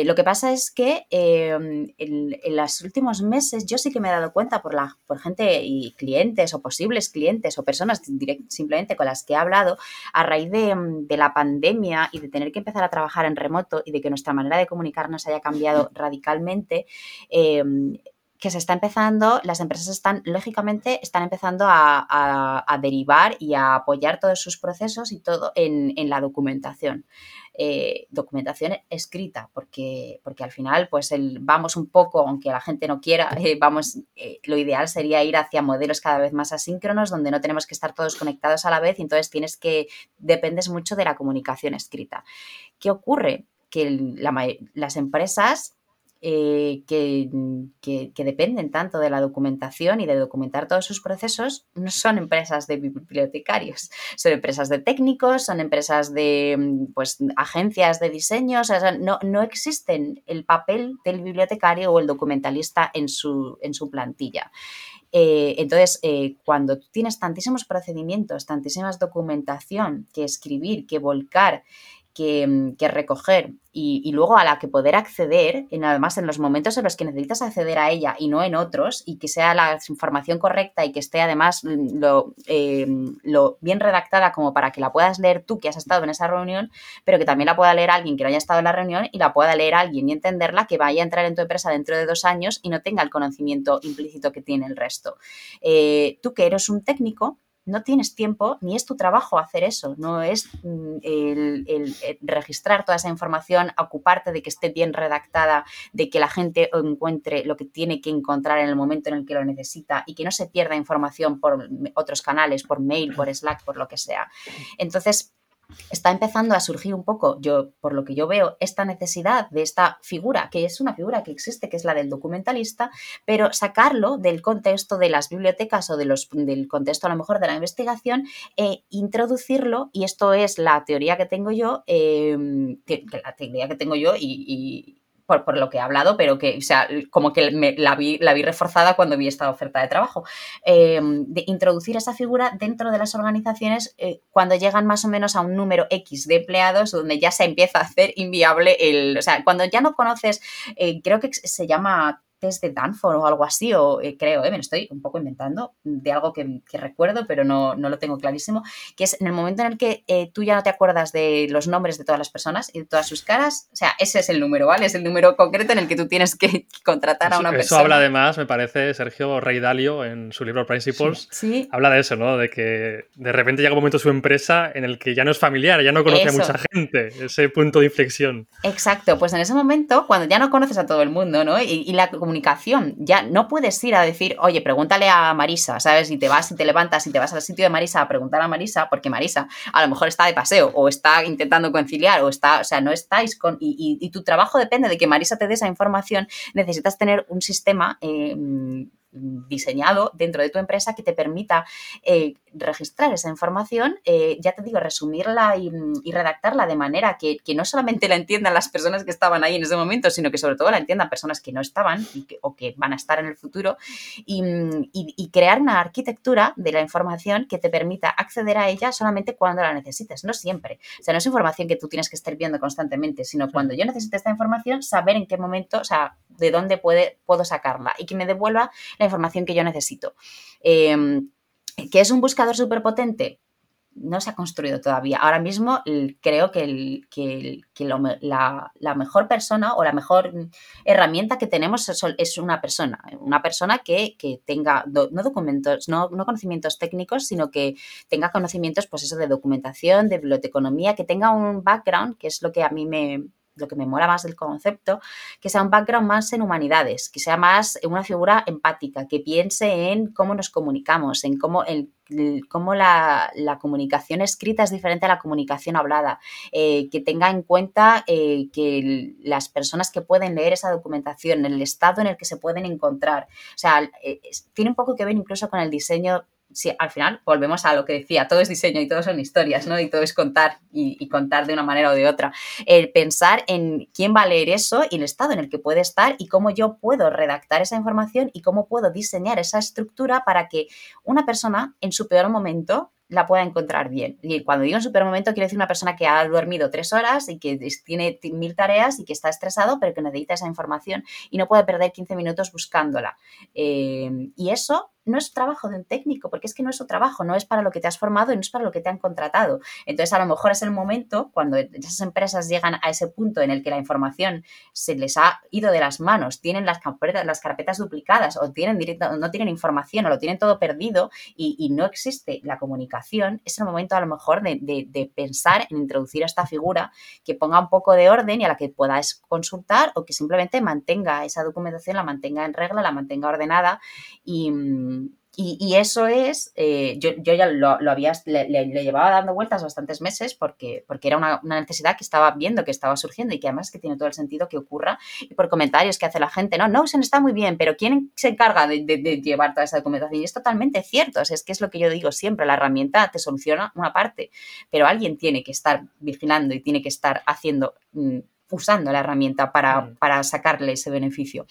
lo que pasa es que em, en, los últimos meses yo sí que me he dado cuenta por, la, por gente y clientes o posibles clientes o personas simplemente con las que he hablado a raíz de, de la pandemia y de tener que empezar a trabajar en remoto y de que nuestra manera de comunicarnos haya cambiado radicalmente. Em, que se está empezando, las empresas están, lógicamente, están empezando a, derivar y a apoyar todos sus procesos y todo en, la documentación. Eh, documentación escrita, porque, porque al final, pues vamos un poco, aunque la gente no quiera, eh, vamos, eh, lo ideal sería ir hacia modelos cada vez más asíncronos, donde no tenemos que estar todos conectados a la vez, y entonces tienes que, dependes mucho de la comunicación escrita. ¿Qué ocurre? Que las empresas eh, que, dependen tanto de la documentación y de documentar todos sus procesos, no son empresas de bibliotecarios, son empresas de técnicos, son empresas de mm, pues, agencias de diseño, o sea, no, no existen el papel del bibliotecario o el documentalista en su, en su plantilla. Eh, entonces, eh, cuando tienes tantísimos procedimientos, tantísimas documentación que escribir, que volcar, que, mm, recoger y, luego a la que poder acceder, en, además en los momentos en los que necesitas acceder a ella y no en otros, y que sea la información correcta y que esté además mm, lo, eh, lo, bien redactada como para que la puedas leer tú que has estado en esa reunión, pero que también la pueda leer alguien que no haya estado en la reunión y la pueda leer alguien y entenderla que vaya a entrar en tu empresa dentro de dos años y no tenga el conocimiento implícito que tiene el resto. Eh, tú que eres un técnico, no tienes tiempo ni es tu trabajo hacer eso, no es mm, el, registrar toda esa información, ocuparte de que esté bien redactada, de que la gente encuentre lo que tiene que encontrar en el momento en el que lo necesita y que no se pierda información por otros canales, por mail, por Slack, por lo que sea. Entonces, está empezando a surgir un poco, yo por lo que yo veo, esta necesidad de esta figura, que es una figura que existe, que es la del documentalista, pero sacarlo del contexto de las bibliotecas o de los, del contexto a lo mejor de la investigación e introducirlo, y esto es la teoría que tengo yo, eh, la teoría que tengo yo y por, lo que he hablado, pero que, o sea, como que la, vi, la vi reforzada cuando vi esta oferta de trabajo, em, de introducir esa figura dentro de las organizaciones eh, cuando llegan más o menos a un número X de empleados, donde ya se empieza a hacer inviable el, o sea, cuando ya no conoces, eh, creo que se llama test de Danford o algo así, o eh, creo, eh, me lo estoy un poco inventando de algo que, recuerdo, pero no, no, lo tengo clarísimo, que es en el momento en el que eh, tú ya no te acuerdas de los nombres de todas las personas y de todas sus caras, o sea, ese es el número, ¿vale? Es el número concreto en el que tú tienes que contratar a una persona. Eso habla además, me parece, Sergio Rey Dalio en su libro Principles, sí, habla de eso, ¿no? De que de repente llega un momento su empresa en el que ya no es familiar, ya no conoce a mucha gente, ese punto de inflexión. Exacto, pues en ese momento, cuando ya no conoces a todo el mundo, ¿no? Y, y la comunicación. Ya no puedes ir a decir, oye, pregúntale a Marisa, ¿sabes? Y te vas y te levantas y te vas al sitio de Marisa a preguntar a Marisa, porque Marisa a lo mejor está de paseo o está intentando conciliar o está, o sea, no estáis con. Y, tu trabajo depende de que Marisa te dé esa información. Necesitas tener un sistema. Eh, diseñado dentro de tu empresa que te permita eh, registrar esa información, eh, ya te digo, resumirla y, redactarla de manera que, no solamente la entiendan las personas que estaban ahí en ese momento, sino que sobre todo la entiendan personas que no estaban o que van a estar en el futuro y, crear una arquitectura de la información que te permita acceder a ella solamente cuando la necesites, no siempre. O sea, no es información que tú tienes que estar viendo constantemente, sino cuando yo necesite esta información, saber en qué momento, o sea, de dónde puede, puedo sacarla y que me devuelva la información que yo necesito. Em, ¿Que es un buscador súper potente? No se ha construido todavía. Ahora mismo creo que, la, mejor persona o la mejor herramienta que tenemos es, una persona. Una persona que, tenga no documentos, no, conocimientos técnicos, sino que tenga conocimientos, pues de documentación, de biblioteconomía, que tenga un background, que es lo que a mí me, lo que me mola más del concepto, que sea un background más en humanidades, que sea más una figura empática, que piense en cómo nos comunicamos, en cómo, el, cómo la, comunicación escrita es diferente a la comunicación hablada, eh, que tenga en cuenta eh, que las personas que pueden leer esa documentación, el estado en el que se pueden encontrar, o sea, eh, tiene un poco que ver incluso con el diseño si al final volvemos a lo que decía, todo es diseño y todo son historias, ¿no? Y todo es contar y, contar de una manera o de otra. El pensar en quién va a leer eso y el estado en el que puede estar y cómo yo puedo redactar esa información y cómo puedo diseñar esa estructura para que una persona en su peor momento la pueda encontrar bien. Y cuando digo en su peor momento, quiero decir una persona que ha dormido tres horas y que tiene mil tareas y que está estresado, pero que necesita esa información y no puede perder 15 minutos buscándola. Eh, y eso no es trabajo de un técnico, porque es que no es su trabajo, no es para lo que te has formado y no es para lo que te han contratado. Entonces, a lo mejor es el momento cuando esas empresas llegan a ese punto en el que la información se les ha ido de las manos, tienen las carpetas, las carpetas duplicadas o tienen directo, no tienen información o lo tienen todo perdido y, no existe la comunicación, es el momento a lo mejor de, de, pensar en introducir a esta figura que ponga un poco de orden y a la que podáis consultar o que simplemente mantenga esa documentación, la mantenga en regla, la mantenga ordenada y y, eso es, eh, yo, ya lo, había, le, llevaba dando vueltas bastantes meses porque, porque era una, necesidad que estaba viendo que estaba surgiendo y que además que tiene todo el sentido que ocurra y por comentarios que hace la gente, no, no, se está muy bien, pero ¿quién se encarga de, llevar toda esa documentación? Y es totalmente cierto, es que es lo que yo digo siempre, la herramienta te soluciona una parte, pero alguien tiene que estar vigilando y tiene que estar haciendo, mm, usando la herramienta para, mm. para sacarle ese beneficio.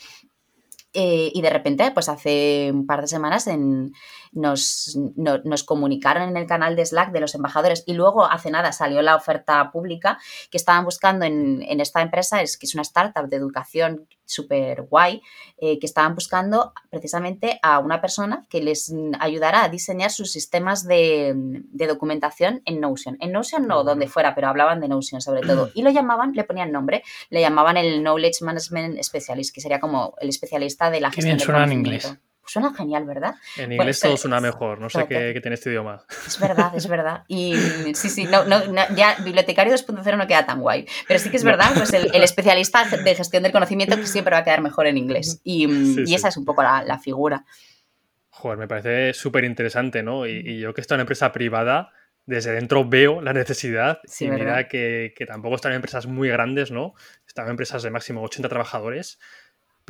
Eh, y de repente, pues hace un par de semanas en, nos, nos, comunicaron en el canal de Slack de los embajadores y luego hace nada salió la oferta pública que estaban buscando en, en esta empresa, es que es una startup de educación súper guay, eh, que estaban buscando precisamente a una persona que les ayudara a diseñar sus sistemas de, de documentación en Notion. En Notion no, donde fuera, pero hablaban de Notion sobre todo. Y lo llamaban, le ponían nombre, le llamaban el Knowledge Management Specialist, que sería como el especialista de la gestión Qué bien suena en inglés. Suena genial, ¿verdad? En inglés todo suena mejor, no sé qué, tiene este idioma. Es verdad, es verdad. Y sí, sí, no, no, ya bibliotecario 2.0 no queda tan guay. Pero sí que es verdad, pues el, especialista de gestión del conocimiento que siempre va a quedar mejor en inglés. Y, y esa es un poco la, la, figura. Joder, me parece súper interesante, ¿no? Y, yo que estoy en una empresa privada, desde dentro veo la necesidad y mira que, que, tampoco están en empresas muy grandes, ¿no? Están en empresas de máximo 80 trabajadores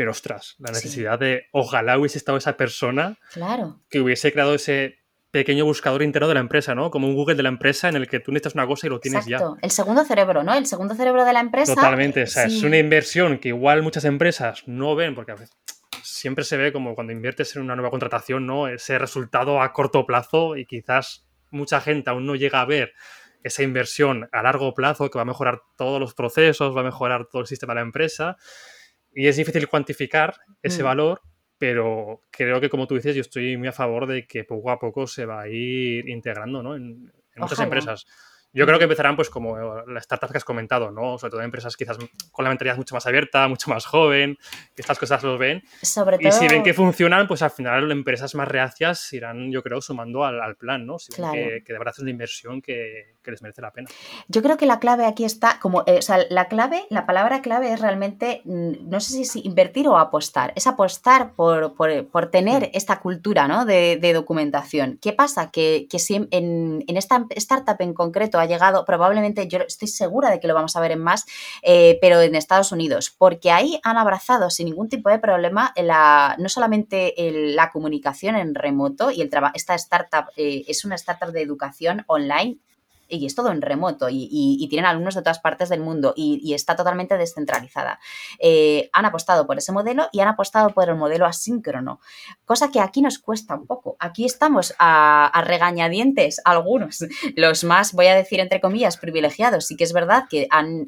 pero ostras, la necesidad de ojalá hubiese estado esa persona claro. que hubiese creado ese pequeño buscador interno de la empresa, ¿no? Como un Google de la empresa en el que tú necesitas una cosa y lo tienes Exacto. ya. El segundo cerebro, ¿no? El segundo cerebro de la empresa. Totalmente, o sea, es una inversión que igual muchas empresas no ven, porque a veces siempre se ve como cuando inviertes en una nueva contratación, ¿no? Ese resultado a corto plazo y quizás mucha gente aún no llega a ver esa inversión a largo plazo que va a mejorar todos los procesos, va a mejorar todo el sistema de la empresa y es difícil cuantificar ese mm. valor, pero creo que como tú dices, yo estoy muy a favor de que poco a poco se va a ir integrando ¿no? en, en muchas empresas. Yo creo que empezarán pues como las startups que has comentado, ¿no? Sobre todo empresas quizás con la mentalidad mucho más abierta, mucho más joven, que estas cosas los ven. Sobre Y si ven que funcionan, pues al final las empresas más reacias irán, yo creo, sumando al, plan, ¿no? Si ven que, que, de verdad es una inversión que, que, les merece la pena. Yo creo que la clave aquí está, como, eh, o sea, la clave, la palabra clave es realmente, mm, no sé si invertir o apostar, es apostar por, por, por tener mm. esta cultura, ¿no? De, de, documentación. ¿Qué pasa? Que, que si en, en esta startup en concreto ha llegado, probablemente yo estoy segura de que lo vamos a ver en más, eh, pero en Estados Unidos, porque ahí han abrazado sin ningún tipo de problema la, no solamente la comunicación en remoto y el esta startup eh, es una startup de educación online y es todo en remoto y, tienen alumnos de todas partes del mundo y, está totalmente descentralizada. Eh, han apostado por ese modelo y han apostado por el modelo asíncrono, cosa que aquí nos cuesta un poco. Aquí estamos a, regañadientes algunos, los más, voy a decir entre comillas, privilegiados. Sí que es verdad que han,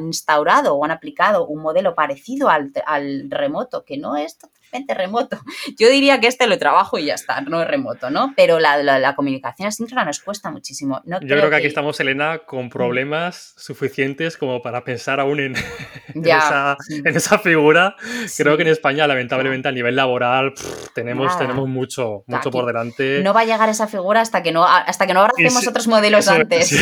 instaurado o han aplicado un modelo parecido al, al remoto, que no es remoto. Yo diría que este lo trabajo y ya está, no es remoto, ¿no? Pero la, comunicación asíncrona nos cuesta muchísimo. Yo creo, que, aquí estamos, Elena, con mm. problemas suficientes como para pensar aún en, esa, en esa, figura. Creo que en España, lamentablemente, a nivel laboral, tenemos, tenemos mucho, mucho por delante. No va a llegar esa figura hasta que no, hasta que no abracemos otros modelos antes.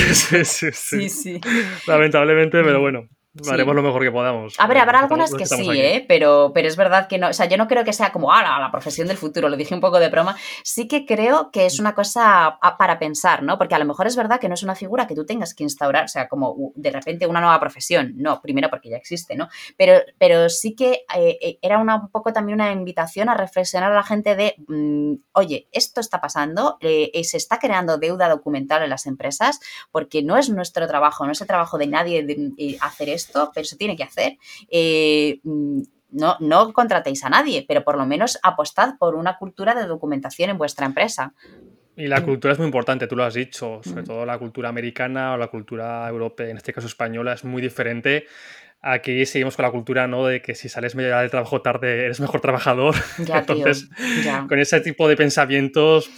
Sí sí, sí, Lamentablemente, pero bueno. Haremos lo mejor que podamos. A ver, habrá algunas que sí, ¿eh? pero, pero es verdad que no. O sea, yo no creo que sea como ah, la profesión del futuro, lo dije un poco de broma. Sí que creo que es una cosa para pensar, ¿no? Porque a lo mejor es verdad que no es una figura que tú tengas que instaurar, o sea, como de repente una nueva profesión. No, primero porque ya existe, ¿no? Pero, pero sí que eh, eh, era una, un poco también una invitación a reflexionar a la gente de, mm, oye, esto está pasando, eh, se está creando deuda documental en las empresas porque no es nuestro trabajo, no es el trabajo de nadie de, hacer esto pero se tiene que hacer. Eh, mm, no, no contratéis a nadie, pero por lo menos apostad por una cultura de documentación en vuestra empresa. Y la cultura es muy importante, tú lo has dicho, sobre todo la cultura americana o la cultura europea, en este caso española, es muy diferente. Aquí seguimos con la cultura, ¿no? De que si sales media del trabajo tarde eres mejor trabajador. Entonces, con ese tipo de pensamientos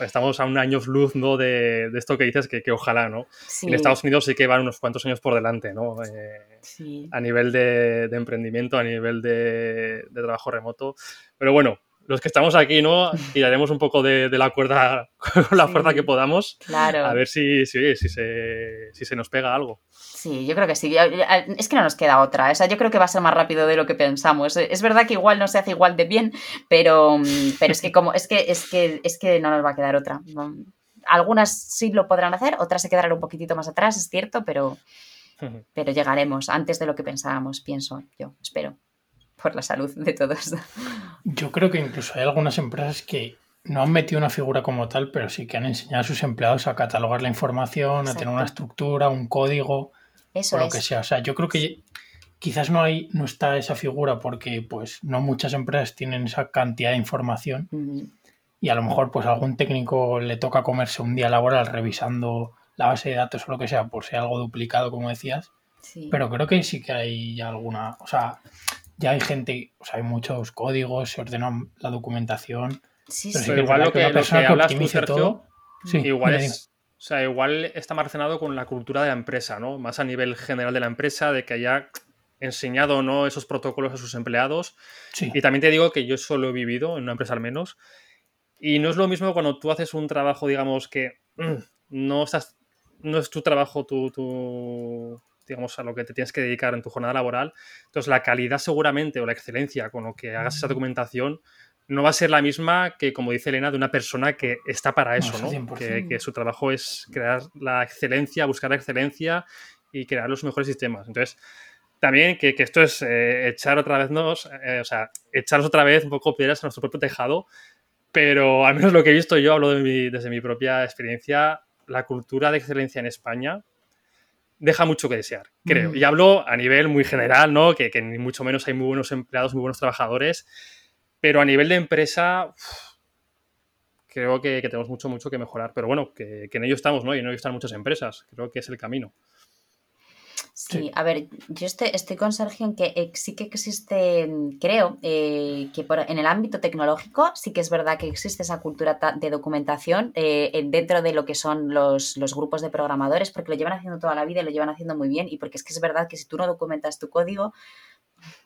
estamos a un año luz, ¿no? De, de, esto que dices, que, que ojalá, ¿no? En Estados Unidos sí que van unos cuantos años por delante, ¿no? Eh, a nivel de, de, emprendimiento, a nivel de, de, trabajo remoto. Pero bueno, los que estamos aquí, ¿no? Tiraremos un poco de, la cuerda con la fuerza que podamos. Claro. A ver si, si, si, se, si se nos pega algo. Sí, yo creo que sí. Es que no nos queda otra. O sea, yo creo que va a ser más rápido de lo que pensamos. Es verdad que igual no se hace igual de bien, pero, pero es que como es que es que es que no nos va a quedar otra. Algunas sí lo podrán hacer, otras se quedarán un poquitito más atrás, es cierto, pero, pero llegaremos antes de lo que pensábamos, pienso yo, espero, por la salud de todos. Yo creo que incluso hay algunas empresas que no han metido una figura como tal, pero sí que han enseñado a sus empleados a catalogar la información, a tener una estructura, un código, Eso o lo que sea. O sea, yo creo que quizás no hay, no está esa figura porque pues no muchas empresas tienen esa cantidad de información y a lo mejor pues algún técnico le toca comerse un día laboral revisando la base de datos o lo que sea por si hay algo duplicado como decías. Pero creo que sí que hay alguna, o sea, ya hay gente, o sea, hay muchos códigos, se ordena la documentación. Sí, sí. Pero igual lo que, lo que hablas tú, Sergio, igual es, o sea, igual está más relacionado con la cultura de la empresa, ¿no? Más a nivel general de la empresa, de que haya enseñado no esos protocolos a sus empleados. Y también te digo que yo solo he vivido, en una empresa al menos, y no es lo mismo cuando tú haces un trabajo, digamos, que mm, no estás, no es tu trabajo, tu, digamos, a lo que te tienes que dedicar en tu jornada laboral. Entonces, la calidad seguramente o la excelencia con lo que hagas esa documentación no va a ser la misma que, como dice Elena, de una persona que está para eso, ¿no? Que, su trabajo es crear la excelencia, buscar la excelencia y crear los mejores sistemas. Entonces, también que, esto es eh, echar otra vez, nos, eh, o sea, echaros otra vez un poco piedras a nuestro propio tejado, pero al menos lo que he visto yo, hablo desde mi propia experiencia, la cultura de excelencia en España deja mucho que desear, creo. Mm. Y hablo a nivel muy general, ¿no? Que, que, ni mucho menos hay muy buenos empleados, muy buenos trabajadores, pero a nivel de empresa, creo que, tenemos mucho, mucho que mejorar. Pero bueno, que, en ello estamos, ¿no? Y en ello están muchas empresas. Creo que es el camino. Sí, a ver, yo estoy, estoy, con Sergio en que sí que existe, creo, eh, que en el ámbito tecnológico sí que es verdad que existe esa cultura de documentación eh, dentro de lo que son los, los, grupos de programadores, porque lo llevan haciendo toda la vida y lo llevan haciendo muy bien, y porque es que es verdad que si tú no documentas tu código,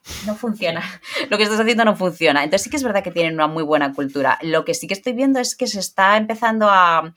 no funciona. Lo que estás haciendo no funciona. Entonces sí que es verdad que tienen una muy buena cultura. Lo que sí que estoy viendo es que se está empezando a...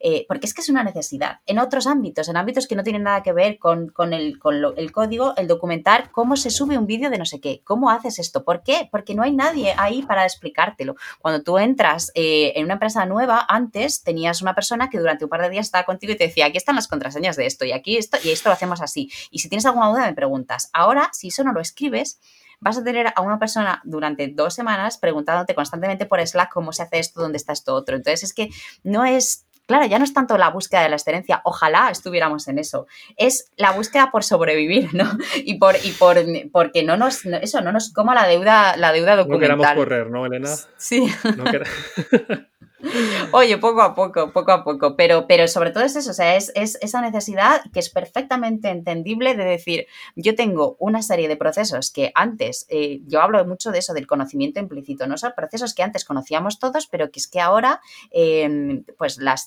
Eh, porque es que es una necesidad. En otros ámbitos, en ámbitos que no tienen nada que ver con, el, el, código, el documentar cómo se sube un vídeo de no sé qué, cómo haces esto. ¿Por qué? Porque no hay nadie ahí para explicártelo. Cuando tú entras eh, en una empresa nueva, antes tenías una persona que durante un par de días estaba contigo y te decía, aquí están las contraseñas de esto y aquí esto y esto lo hacemos así. Y si tienes alguna duda me preguntas. Ahora, si eso no lo escribes, vas a tener a una persona durante dos semanas preguntándote constantemente por Slack cómo se hace esto, dónde está esto otro. Entonces es que no es Claro, ya no es tanto la búsqueda de la excelencia, ojalá estuviéramos en eso. Es la búsqueda por sobrevivir, ¿no? Y por, y por porque no nos, eso, no nos coma la deuda, la deuda documental. No queramos correr, ¿no, Elena? Sí. Oye, poco a poco, poco a poco, pero, pero sobre todo es eso, o sea, es, esa necesidad que es perfectamente entendible de decir, yo tengo una serie de procesos que antes, eh, yo hablo mucho de eso, del conocimiento implícito, ¿no? Son procesos que antes conocíamos todos, pero que es que ahora, em, pues las,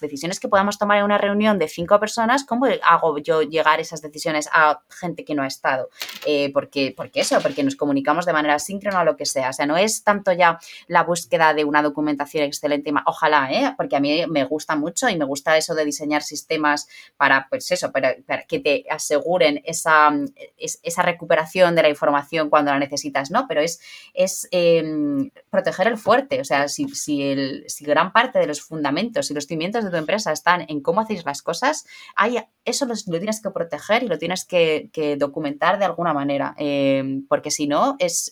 decisiones que podamos tomar en una reunión de cinco personas, ¿cómo hago yo llegar esas decisiones a gente que no ha estado? Eh, porque, porque eso, porque nos comunicamos de manera síncrona o lo que sea, o sea, no es tanto ya la búsqueda de una documentación excelente. Ojalá, ¿eh? porque a mí me gusta mucho y me gusta eso de diseñar sistemas para, pues eso, para, que te aseguren esa, esa, recuperación de la información cuando la necesitas, ¿no? Pero es, es em, proteger el fuerte. O sea, si, si, el, si gran parte de los fundamentos y los cimientos de tu empresa están en cómo hacéis las cosas, hay, eso lo, tienes que proteger y lo tienes que, documentar de alguna manera. Em, porque si no, es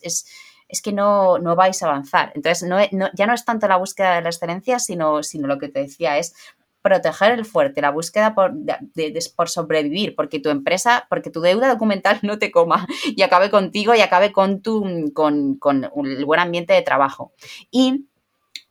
que no, no vais a avanzar. Entonces, no, ya no es tanto la búsqueda de la excelencia, sino, sino lo que te decía es proteger el fuerte, la búsqueda por, por sobrevivir, porque tu empresa, porque tu deuda documental no te coma y acabe contigo y acabe con, tu, con, con el buen ambiente de trabajo. Y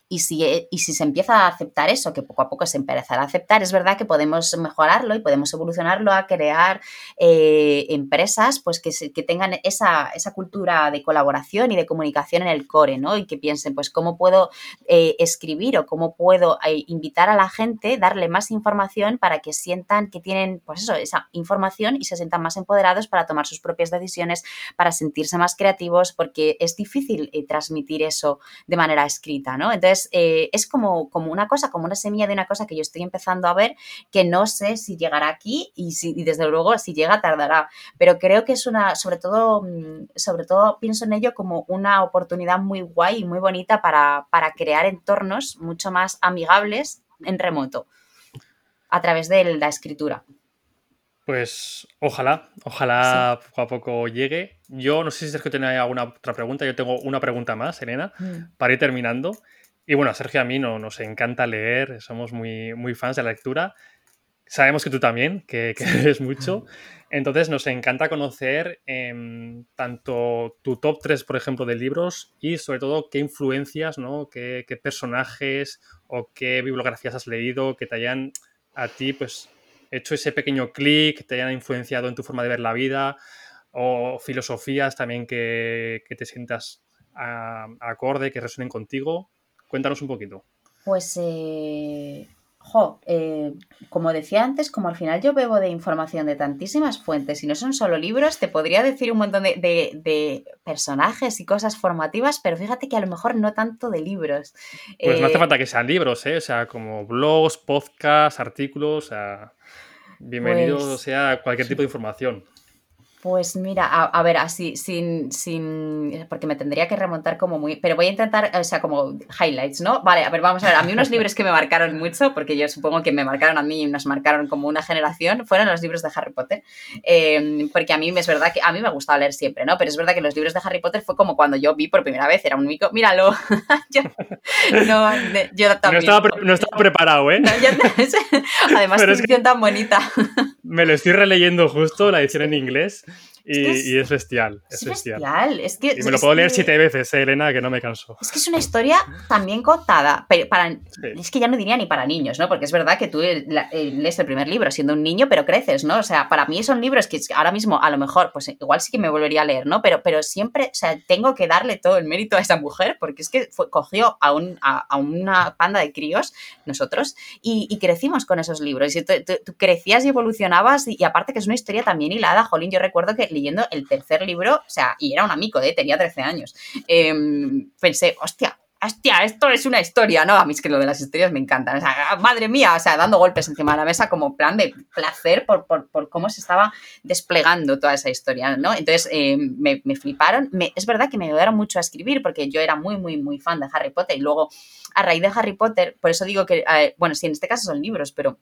y si, eh, y si se empieza a aceptar eso, que poco a poco se empezará a aceptar, es verdad que podemos mejorarlo y podemos evolucionarlo a crear eh, empresas pues que, que tengan esa, esa, cultura de colaboración y de comunicación en el core, ¿no? Y que piensen, pues, cómo puedo eh, escribir o cómo puedo invitar a la gente, darle más información para que sientan que tienen, pues eso, esa información y se sientan más empoderados para tomar sus propias decisiones, para sentirse más creativos, porque es difícil transmitir eso de manera escrita, ¿no? Entonces, eh, es como, como una cosa, como una semilla de una cosa que yo estoy empezando a ver que no sé si llegará aquí y, si, desde luego si llega tardará. Pero creo que es una, sobre todo, mm, sobre todo pienso en ello como una oportunidad muy guay y muy bonita para, crear entornos mucho más amigables en remoto a través de la escritura. Pues ojalá, ojalá poco a poco llegue. Yo no sé si Sergio tiene alguna otra pregunta. Yo tengo una pregunta más, Elena, mm. para ir terminando. Y bueno, a Sergio a mí no, nos encanta leer, somos muy, muy fans de la lectura. Sabemos que tú también, que, que lees mucho. Entonces nos encanta conocer em, tanto tu top 3, por ejemplo, de libros y sobre todo qué influencias, ¿no? qué, qué personajes o qué bibliografías has leído que te hayan a ti pues hecho ese pequeño clic, te hayan influenciado en tu forma de ver la vida o filosofías también que, que te sientas a, acorde, que resuenen contigo. Cuéntanos un poquito. Pues, eh, jo, eh, como decía antes, como al final yo bebo de información de tantísimas fuentes y no son solo libros, te podría decir un montón de, personajes y cosas formativas, pero fíjate que a lo mejor no tanto de libros. Pues no hace eh, falta que sean libros, ¿eh? O sea, como blogs, podcasts, artículos, o sea, bienvenido pues sea cualquier tipo de información. Pues mira, a, ver, así, sin, sin, porque me tendría que remontar como muy, pero voy a intentar, o sea, como highlights, ¿no? Vale, a ver, vamos a ver, a mí unos libros que me marcaron mucho, porque yo supongo que me marcaron a mí y nos marcaron como una generación, fueron los libros de Harry Potter, em, porque a mí es verdad que, a mí me gustaba leer siempre, ¿no? Pero es verdad que los libros de Harry Potter fue como cuando yo vi por primera vez, era un mico, míralo, yo, no, yo también. No estaba, preparado, ¿eh? además, qué edición tan bonita. Me lo estoy releyendo justo, la edición en inglés. Y es, bestial. Es, bestial. Es que, y me lo puedo leer siete veces, eh, Elena, que no me canso. Es que es una historia también contada. Para, Es que ya no diría ni para niños, ¿no? Porque es verdad que tú eh, lees el primer libro siendo un niño, pero creces, ¿no? O sea, para mí son libros que ahora mismo, a lo mejor, pues igual sí que me volvería a leer, ¿no? Pero, pero siempre, o sea, tengo que darle todo el mérito a esa mujer, porque es que cogió a, un, a, una panda de críos, nosotros, y, crecimos con esos libros. Y tú, crecías y evolucionabas, y, y aparte que es una historia también hilada, Jolín, yo recuerdo que leyendo el tercer libro, o sea, y era un amigo, ¿eh? tenía 13 años, em, pensé, hostia, hostia, esto es una historia, ¿no? A mí es que lo de las historias me encantan. O sea, madre mía, o sea, dando golpes encima de la mesa como plan de placer por, cómo se estaba desplegando toda esa historia, ¿no? Entonces, em, me, fliparon. es verdad que me ayudaron mucho a escribir porque yo era muy, muy, muy fan de Harry Potter y luego, a raíz de Harry Potter, por eso digo que, eh, bueno, sí, en este caso son libros, pero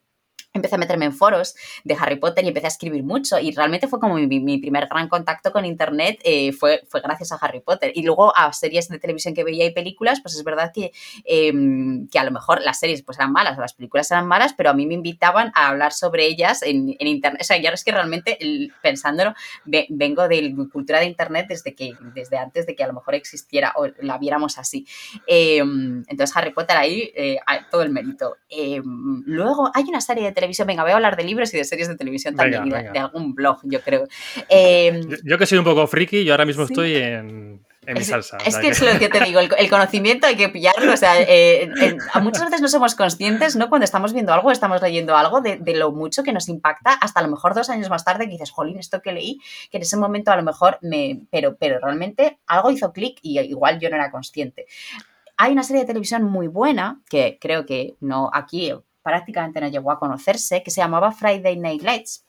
empecé a meterme en foros de Harry Potter y empecé a escribir mucho y realmente fue como mi, primer gran contacto con internet eh, fue, fue gracias a Harry Potter. Y luego a series de televisión que veía y películas pues es verdad que, em, que a lo mejor las series pues eran malas o las películas eran malas pero a mí me invitaban a hablar sobre ellas en, internet. O sea ya es que realmente pensándolo vengo de cultura de internet desde que desde antes de que a lo mejor existiera o la viéramos así. Em, entonces Harry Potter ahí eh, todo el mérito. Em, luego hay una serie de televisión. Venga, voy a hablar de libros y de series de televisión también, De, algún blog, yo creo. Em, yo, que soy un poco friki, yo ahora mismo estoy en, mi salsa. Es, que, es lo que te digo, el, conocimiento hay que pillarlo. O sea, eh, muchas veces no somos conscientes, ¿no? Cuando estamos viendo algo, estamos leyendo algo, de, lo mucho que nos impacta, hasta a lo mejor dos años más tarde que dices, jolín, esto que leí, que en ese momento a lo mejor me. Pero, pero realmente algo hizo clic y igual yo no era consciente. Hay una serie de televisión muy buena, que creo que no aquí prácticamente no llegó a conocerse, que se llamaba Friday Night Lights.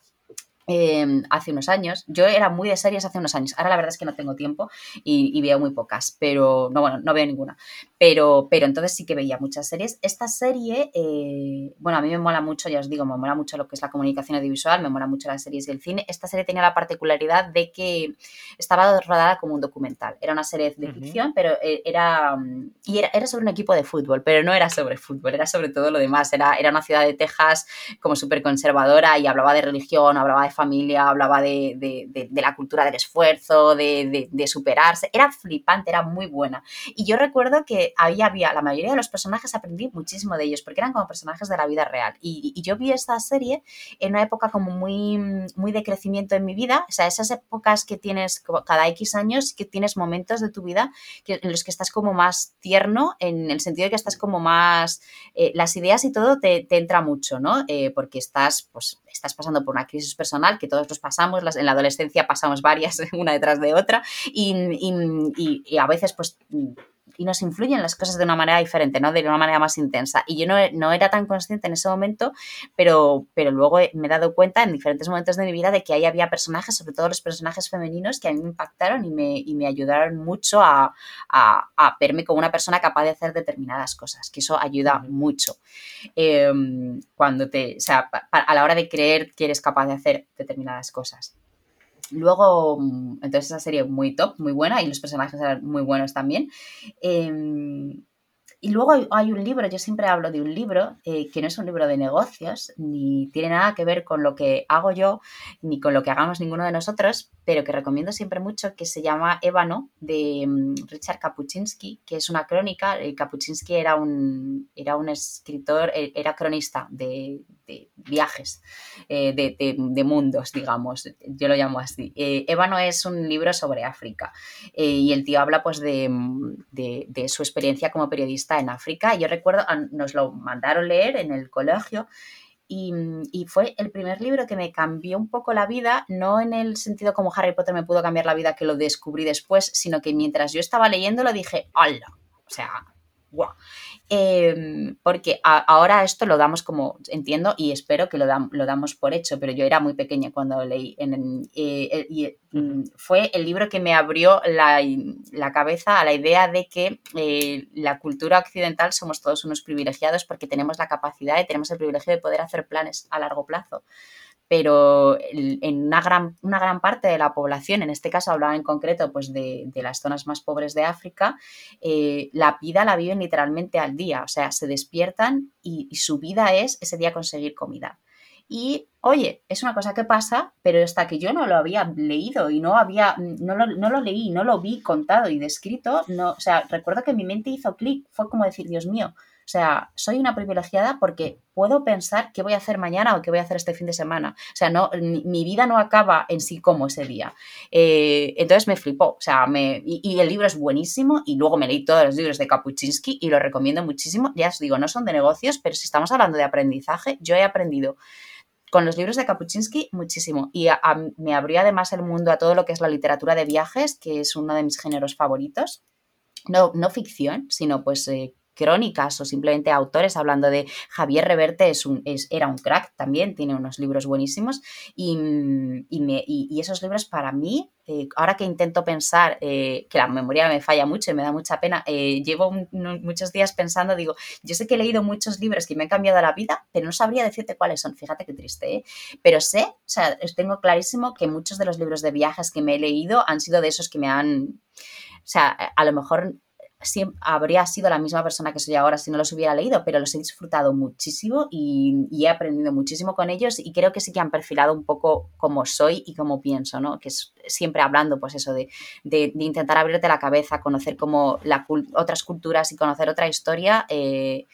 Em, hace unos años. Yo era muy de series hace unos años. Ahora la verdad es que no tengo tiempo y, veo muy pocas, pero no, bueno, no veo ninguna. Pero, pero entonces sí que veía muchas series. Esta serie, eh, bueno, a mí me mola mucho, ya os digo, me mola mucho lo que es la comunicación audiovisual, me mola mucho las series y el cine. Esta serie tenía la particularidad de que estaba rodada como un documental. Era una serie de ficción, pero eh, era, y era, era, sobre un equipo de fútbol, pero no era sobre fútbol, era sobre todo lo demás. Era, era una ciudad de Texas como súper conservadora y hablaba de religión, hablaba de familia, hablaba de, la cultura del esfuerzo, de, superarse. Era flipante, era muy buena. Y yo recuerdo que ahí había, la mayoría de los personajes aprendí muchísimo de ellos, porque eran como personajes de la vida real. Y, yo vi esta serie en una época como muy, muy de crecimiento en mi vida, o sea, esas épocas que tienes cada X años, que tienes momentos de tu vida en los que estás como más tierno, en el sentido de que estás como más, eh, las ideas y todo te, te entra mucho, ¿no? Eh, porque estás, pues, estás pasando por una crisis personal que todos los pasamos, en la adolescencia pasamos varias una detrás de otra y, y a veces pues y nos influyen las cosas de una manera diferente, ¿no? De una manera más intensa. Y yo no, no, era tan consciente en ese momento, pero, pero luego me he dado cuenta en diferentes momentos de mi vida de que ahí había personajes, sobre todo los personajes femeninos, que a mí me impactaron y me, y me ayudaron mucho a, a, a, verme como una persona capaz de hacer determinadas cosas, que eso ayuda mucho. Em, cuando te, o sea, a la hora de creer que eres capaz de hacer determinadas cosas. Luego, mm, entonces esa serie muy top, muy buena y los personajes eran muy buenos también. Em, y luego hay, un libro, yo siempre hablo de un libro eh, que no es un libro de negocios, ni tiene nada que ver con lo que hago yo, ni con lo que hagamos ninguno de nosotros, pero que recomiendo siempre mucho, que se llama Ébano, de mm, Richard Kapuczynski, que es una crónica. Eh, Kapuczynski era un, era un escritor, eh, era cronista de, viajes, de, mundos, digamos, yo lo llamo así. Ébano es un libro sobre África y el tío habla pues de su experiencia como periodista en África. Yo recuerdo, nos lo mandaron leer en el colegio y, fue el primer libro que me cambió un poco la vida, no en el sentido como Harry Potter me pudo cambiar la vida que lo descubrí después, sino que mientras yo estaba leyéndolo dije, ¡hala! O sea, ¡guau! Em, porque ahora esto lo damos como, entiendo y espero que lo, lo, damos por hecho, pero yo era muy pequeña cuando leí. En, eh, y mm, fue el libro que me abrió la, la cabeza a la idea de que eh, la cultura occidental somos todos unos privilegiados porque tenemos la capacidad y tenemos el privilegio de poder hacer planes a largo plazo pero en una gran, una gran parte de la población, en este caso hablaba en concreto pues de, las zonas más pobres de África, eh, la vida la viven literalmente al día, o sea, se despiertan y, su vida es ese día conseguir comida. Y oye, es una cosa que pasa, pero hasta que yo no lo había leído y no había, no lo, no lo leí, no lo vi contado y descrito, no, o sea, recuerdo que mi mente hizo clic, fue como decir, Dios mío, o sea, soy una privilegiada porque puedo pensar qué voy a hacer mañana o qué voy a hacer este fin de semana. O sea, no, mi, vida no acaba en sí como ese día. Eh, entonces me flipó. O sea, me, y, el libro es buenísimo y luego me leí todos los libros de Kapuczynski y lo recomiendo muchísimo. Ya os digo, no son de negocios, pero si estamos hablando de aprendizaje, yo he aprendido con los libros de Kapuczynski muchísimo. Y me abrió además el mundo a todo lo que es la literatura de viajes, que es uno de mis géneros favoritos. No, no ficción, sino pues eh, crónicas o simplemente autores, hablando de Javier Reverte, es un, es, era un crack también, tiene unos libros buenísimos y, y, esos libros para mí, eh, ahora que intento pensar, eh, que la memoria me falla mucho y me da mucha pena, eh, llevo muchos días pensando, digo, yo sé que he leído muchos libros que me han cambiado la vida, pero no sabría decirte cuáles son, fíjate qué triste, pero sé, o sea, tengo clarísimo que muchos de los libros de viajes que me he leído han sido de esos que me han... O sea, a lo mejor habría sido la misma persona que soy ahora si no los hubiera leído, pero los he disfrutado muchísimo y, he aprendido muchísimo con ellos y creo que sí que han perfilado un poco como soy y como pienso, ¿no? Que es siempre hablando, pues eso, de, intentar abrirte la cabeza, conocer como la, otras culturas y conocer otra historia. Eh,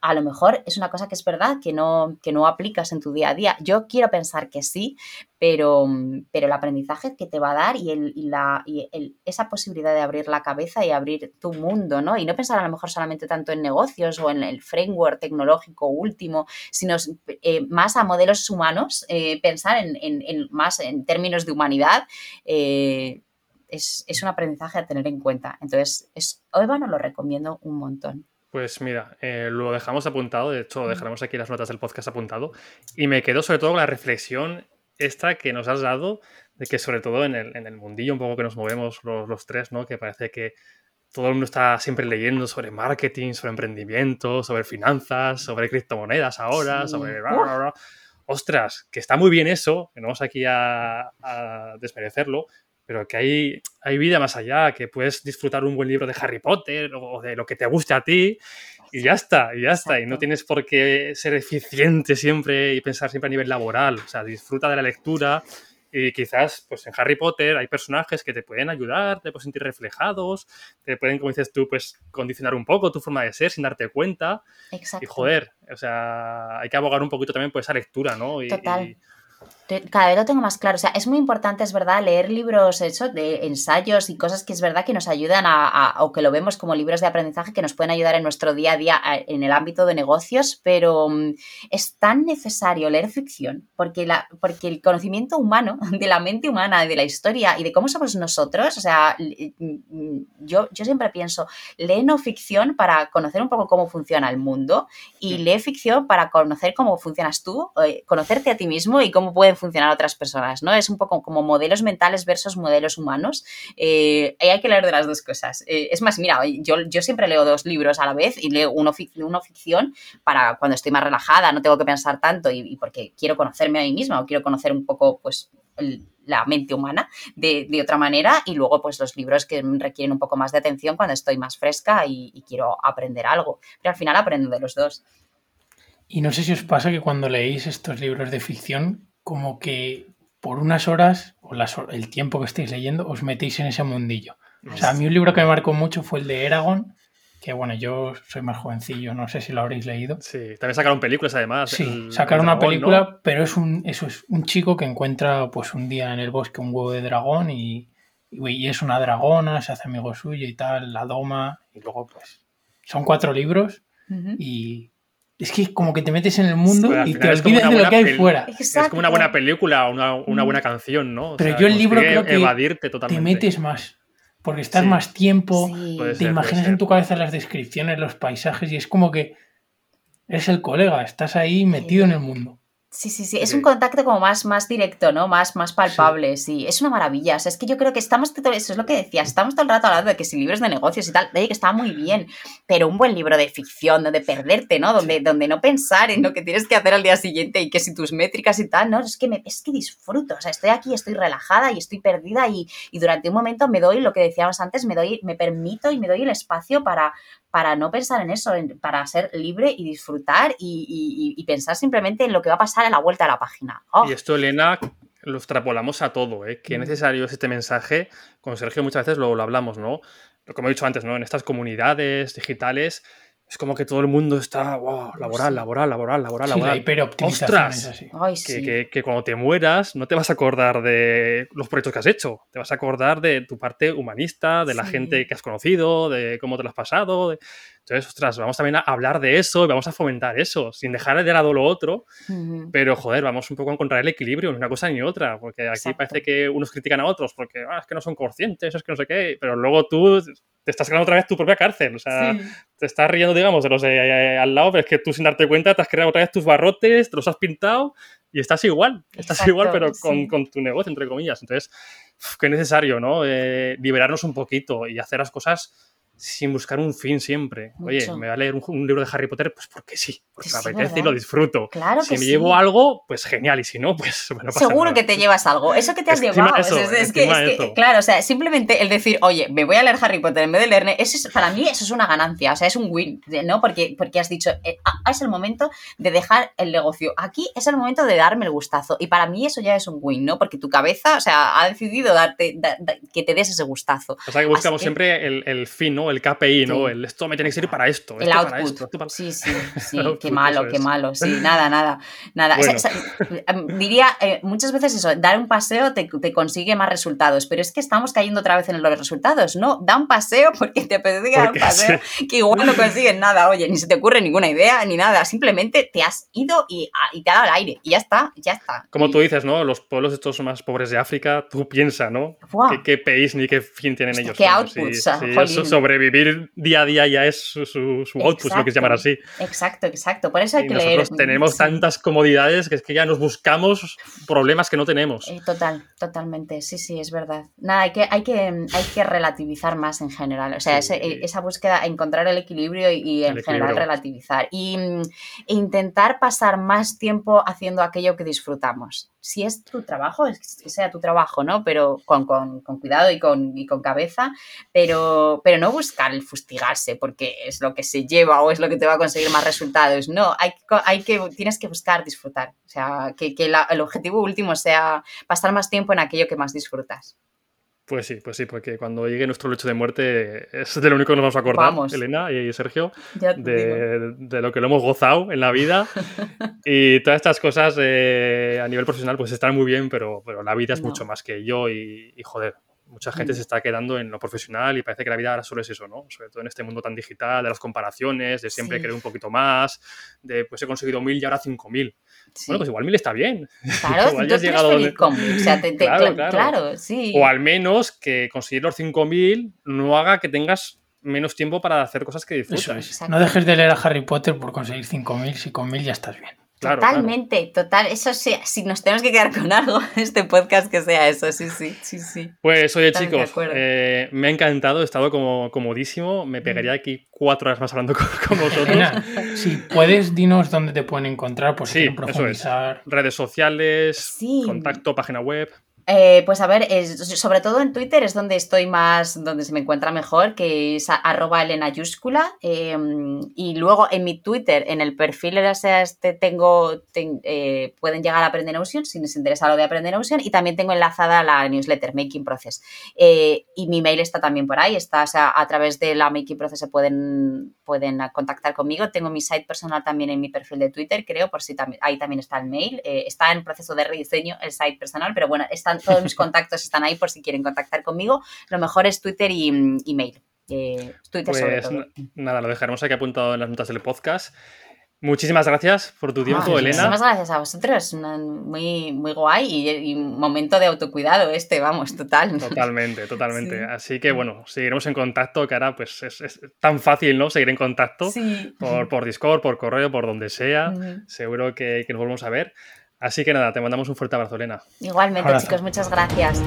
a lo mejor es una cosa que es verdad, que no, que no aplicas en tu día a día. Yo quiero pensar que sí, pero, pero el aprendizaje que te va a dar y, el, la, y esa posibilidad de abrir la cabeza y abrir tu mundo, ¿no? Y no pensar a lo mejor solamente tanto en negocios o en el framework tecnológico último, sino eh, más a modelos humanos, eh, pensar en, más en términos de humanidad. Eh, es, un aprendizaje a tener en cuenta. Entonces, es, no lo recomiendo un montón. Pues mira, eh, lo dejamos apuntado, de hecho dejaremos aquí las notas del podcast apuntado, y me quedo sobre todo con la reflexión esta que nos has dado, de que sobre todo en el, en el mundillo un poco que nos movemos los, tres, ¿no? que parece que todo el mundo está siempre leyendo sobre marketing, sobre emprendimiento, sobre finanzas, sobre criptomonedas ahora, sobre... Ostras, que está muy bien eso, que no vamos aquí a, a desmerecerlo, pero que hay, hay vida más allá, que puedes disfrutar un buen libro de Harry Potter o de lo que te guste a ti y ya está, y ya está. Y no tienes por qué ser eficiente siempre y pensar siempre a nivel laboral. O sea, disfruta de la lectura y quizás, pues en Harry Potter hay personajes que te pueden ayudar, te puedes sentir reflejados, te pueden, como dices tú, pues condicionar un poco tu forma de ser sin darte cuenta. Exacto. Y joder, o sea, hay que abogar un poquito también por esa lectura, ¿no? Y, Total. Cada vez lo tengo más claro. O sea, es muy importante, es verdad, leer libros eso, de ensayos y cosas que es verdad que nos ayudan a, o que lo vemos como libros de aprendizaje que nos pueden ayudar en nuestro día a día en el ámbito de negocios, pero mm, es tan necesario leer ficción porque, la, porque el conocimiento humano, de la mente humana, de la historia y de cómo somos nosotros, o sea, mm, yo, yo siempre pienso, lee no ficción para conocer un poco cómo funciona el mundo y lee ficción para conocer cómo funcionas tú, eh, conocerte a ti mismo y cómo pueden funcionar otras personas, ¿no? Es un poco como modelos mentales versus modelos humanos. Eh, hay que leer de las dos cosas. Eh, es más, mira, yo, yo siempre leo dos libros a la vez y leo uno, ficción para cuando estoy más relajada, no tengo que pensar tanto y, porque quiero conocerme a mí misma o quiero conocer un poco, pues, la mente humana de, otra manera y luego pues los libros que requieren un poco más de atención cuando estoy más fresca y, quiero aprender algo. Pero al final aprendo de los dos. Y no sé si os pasa que cuando leéis estos libros de ficción como que por unas horas o el tiempo que estéis leyendo os metéis en ese mundillo. O sea, a mí un libro que me marcó mucho fue el de Eragon, que bueno, yo soy más jovencillo, no sé si lo habréis leído. Sí, también sacaron películas además. Sí, sacaron una película, pero es un, eso es un chico que encuentra pues un día en el bosque un huevo de dragón y, y, es una dragona, se hace amigo suyo y tal, la doma, y luego pues son cuatro libros y es que como que te metes en el mundo y te olvidas de lo que hay fuera. Es como una buena película, una, una buena canción, ¿no? Pero yo el libro creo que evadirte totalmente. te metes más. Porque estás más tiempo, te imaginas en tu cabeza las descripciones, los paisajes y es como que eres el colega, estás ahí metido en el mundo. Sí, sí, sí. Es un contacto como más, más directo, ¿no? Más, más palpable, sí. Es una maravilla. O sea, es que yo creo que estamos, eso es lo que decía, estamos todo el rato hablando de que si libros de negocios y tal, de que está muy bien, pero un buen libro de ficción, donde perderte, ¿no? Donde, donde no pensar en lo que tienes que hacer al día siguiente y que si tus métricas y tal, ¿no? Es que, me, es que disfruto. O sea, estoy aquí, estoy relajada y estoy perdida y, y durante un momento me doy lo que decíamos antes, me doy, me permito y me doy el espacio para, para no pensar en eso, para ser libre y disfrutar y, pensar simplemente en lo que va a pasar a la vuelta a la página. ¡Oh! Y esto, Elena, lo extrapolamos a todo, ¿eh? Qué mm. necesario es este mensaje. Con Sergio muchas veces lo, lo hablamos, ¿no? Como he dicho antes, ¿no? En estas comunidades digitales es como que todo el mundo está, wow, laboral, laboral, laboral, laboral, sí, laboral. ¡Ostras! que, que, cuando te mueras no te vas a acordar de los proyectos que has hecho, te vas a acordar de tu parte humanista, de la gente que has conocido, de cómo te lo has pasado. Entonces, ostras, vamos también a hablar de eso y vamos a fomentar eso, sin dejar de lado lo otro, pero joder, vamos un poco a encontrar el equilibrio, ni una cosa ni otra, porque aquí parece que unos critican a otros porque ah, es que no son conscientes, es que no sé qué, pero luego tú te estás creando otra vez tu propia cárcel. O sea, te estás riendo, digamos, de los de al lado, pero es que tú sin darte cuenta te has creado otra vez tus barrotes, te los has pintado y estás igual. Estás igual, pero con, con, tu negocio, entre comillas. Entonces, qué necesario, ¿no? Eh, liberarnos un poquito y hacer las cosas sin buscar un fin siempre. Oye, me voy a leer un, libro de Harry Potter, pues porque sí, porque me apetece y lo disfruto. Claro si me llevo algo, pues genial, y si no, pues bueno, Seguro que te llevas algo. Eso que te has llevado. es, que, claro, o sea, simplemente el decir, oye, me voy a leer Harry Potter en vez de leer, eso es, para mí eso es una ganancia, o sea, es un win, ¿no? Porque, porque has dicho, eh, ah, es el momento de dejar el negocio. Aquí es el momento de darme el gustazo. Y para mí eso ya es un win, ¿no? Porque tu cabeza, o sea, ha decidido darte, que te des ese gustazo. O sea, que buscamos siempre el, el fin, ¿no? El KPI, ¿no? El esto me tiene que servir para esto. El output. Sí, sí, sí. qué malo, qué malo. Sí, nada, nada. nada. Em, diría eh, muchas veces eso, dar un paseo te, te, consigue más resultados, pero es que estamos cayendo otra vez en los resultados, ¿no? Da un paseo porque te apetece dar un paseo, que igual no consigues nada, oye, ni se te ocurre ninguna idea ni nada, simplemente te has ido y, ah, y te ha dado el aire y ya está, ya está. Como tú dices, ¿no? Los pueblos estos más pobres de África, tú piensas, ¿no? ¿Qué, ¿Qué, país ni qué fin tienen ellos? ¿Qué outputs? Si, sobrevivir día a día ya es su, su, output, lo que se llama así. Exacto, exacto. Por eso hay que leer. Tenemos tantas comodidades que es que ya nos buscamos problemas que no tenemos. Eh, total, totalmente. Sí, sí, es verdad. Nada, hay que, hay que, hay que relativizar más en general. O sea, esa búsqueda, encontrar el equilibrio y, en general relativizar. Y mm, e intentar pasar más tiempo haciendo aquello que disfrutamos. Si es tu trabajo, es que sea tu trabajo, ¿no? Pero con, con, con cuidado y con, y con cabeza, pero, pero no buscar el fustigarse porque es lo que se lleva o es lo que te va a conseguir más resultados. No, hay, hay que, tienes que buscar disfrutar. O sea, que, que el objetivo último sea pasar más tiempo en aquello que más disfrutas. Pues sí, pues sí, porque cuando llegue nuestro lecho de muerte es de lo único que nos vamos a acordar, Elena y Sergio, de, de, lo que lo hemos gozado en la vida. y todas estas cosas eh, a nivel profesional pues están muy bien, pero, pero la vida es mucho más que yo y, y joder, mucha gente mm. se está quedando en lo profesional y parece que la vida ahora solo es eso, ¿no? Sobre todo en este mundo tan digital, de las comparaciones, de siempre querer un poquito más, de pues he conseguido mil y ahora cinco mil. Bueno, pues igual mil está bien. Claro, igual ya has llegado donde... O sea, te, claro, claro. sí. O al menos que conseguir los cinco mil no haga que tengas menos tiempo para hacer cosas que disfrutas. No dejes de leer a Harry Potter por conseguir cinco mil, si con mil ya estás bien. Totalmente, total. Eso sí, si nos tenemos que quedar con algo, este podcast que sea eso, sí, sí, sí, sí. Pues oye chicos, eh, me ha encantado, he estado como comodísimo, me pegaría mm. aquí cuatro horas más hablando con, vosotros. si puedes, dinos dónde te pueden encontrar por si sí, profundizar. Redes sociales, contacto, página web. Eh, pues a ver, sobre todo en Twitter es donde estoy más, donde se me encuentra mejor, que es arroba elenayúscula. Em, y luego en mi Twitter, en el perfil este tengo, eh, pueden llegar a Aprender Ocean si les interesa lo de Aprender Ocean. Y también tengo enlazada la newsletter Making Process. Eh, y mi mail está también por ahí, está a través de la Making Process se pueden, pueden contactar conmigo. Tengo mi site personal también en mi perfil de Twitter, creo, por si también, ahí también está el mail. está en proceso de rediseño el site personal, pero bueno, está todos mis contactos están ahí por si quieren contactar conmigo. Lo mejor es Twitter y email. Eh, Twitter sobre pues todo. Nada, lo dejaremos aquí apuntado en las notas del podcast. Muchísimas gracias por tu tiempo, Elena. Muchísimas gracias a vosotros. Muy, muy guay y, un momento de autocuidado este, vamos, total. Totalmente, totalmente. Así que bueno, seguiremos en contacto, que ahora pues es, tan fácil, ¿no? Seguir en contacto por, por, Discord, por correo, por donde sea. Seguro que, que nos volvemos a ver. Así que nada, te mandamos un fuerte abrazo, Elena. Igualmente, chicos, muchas gracias.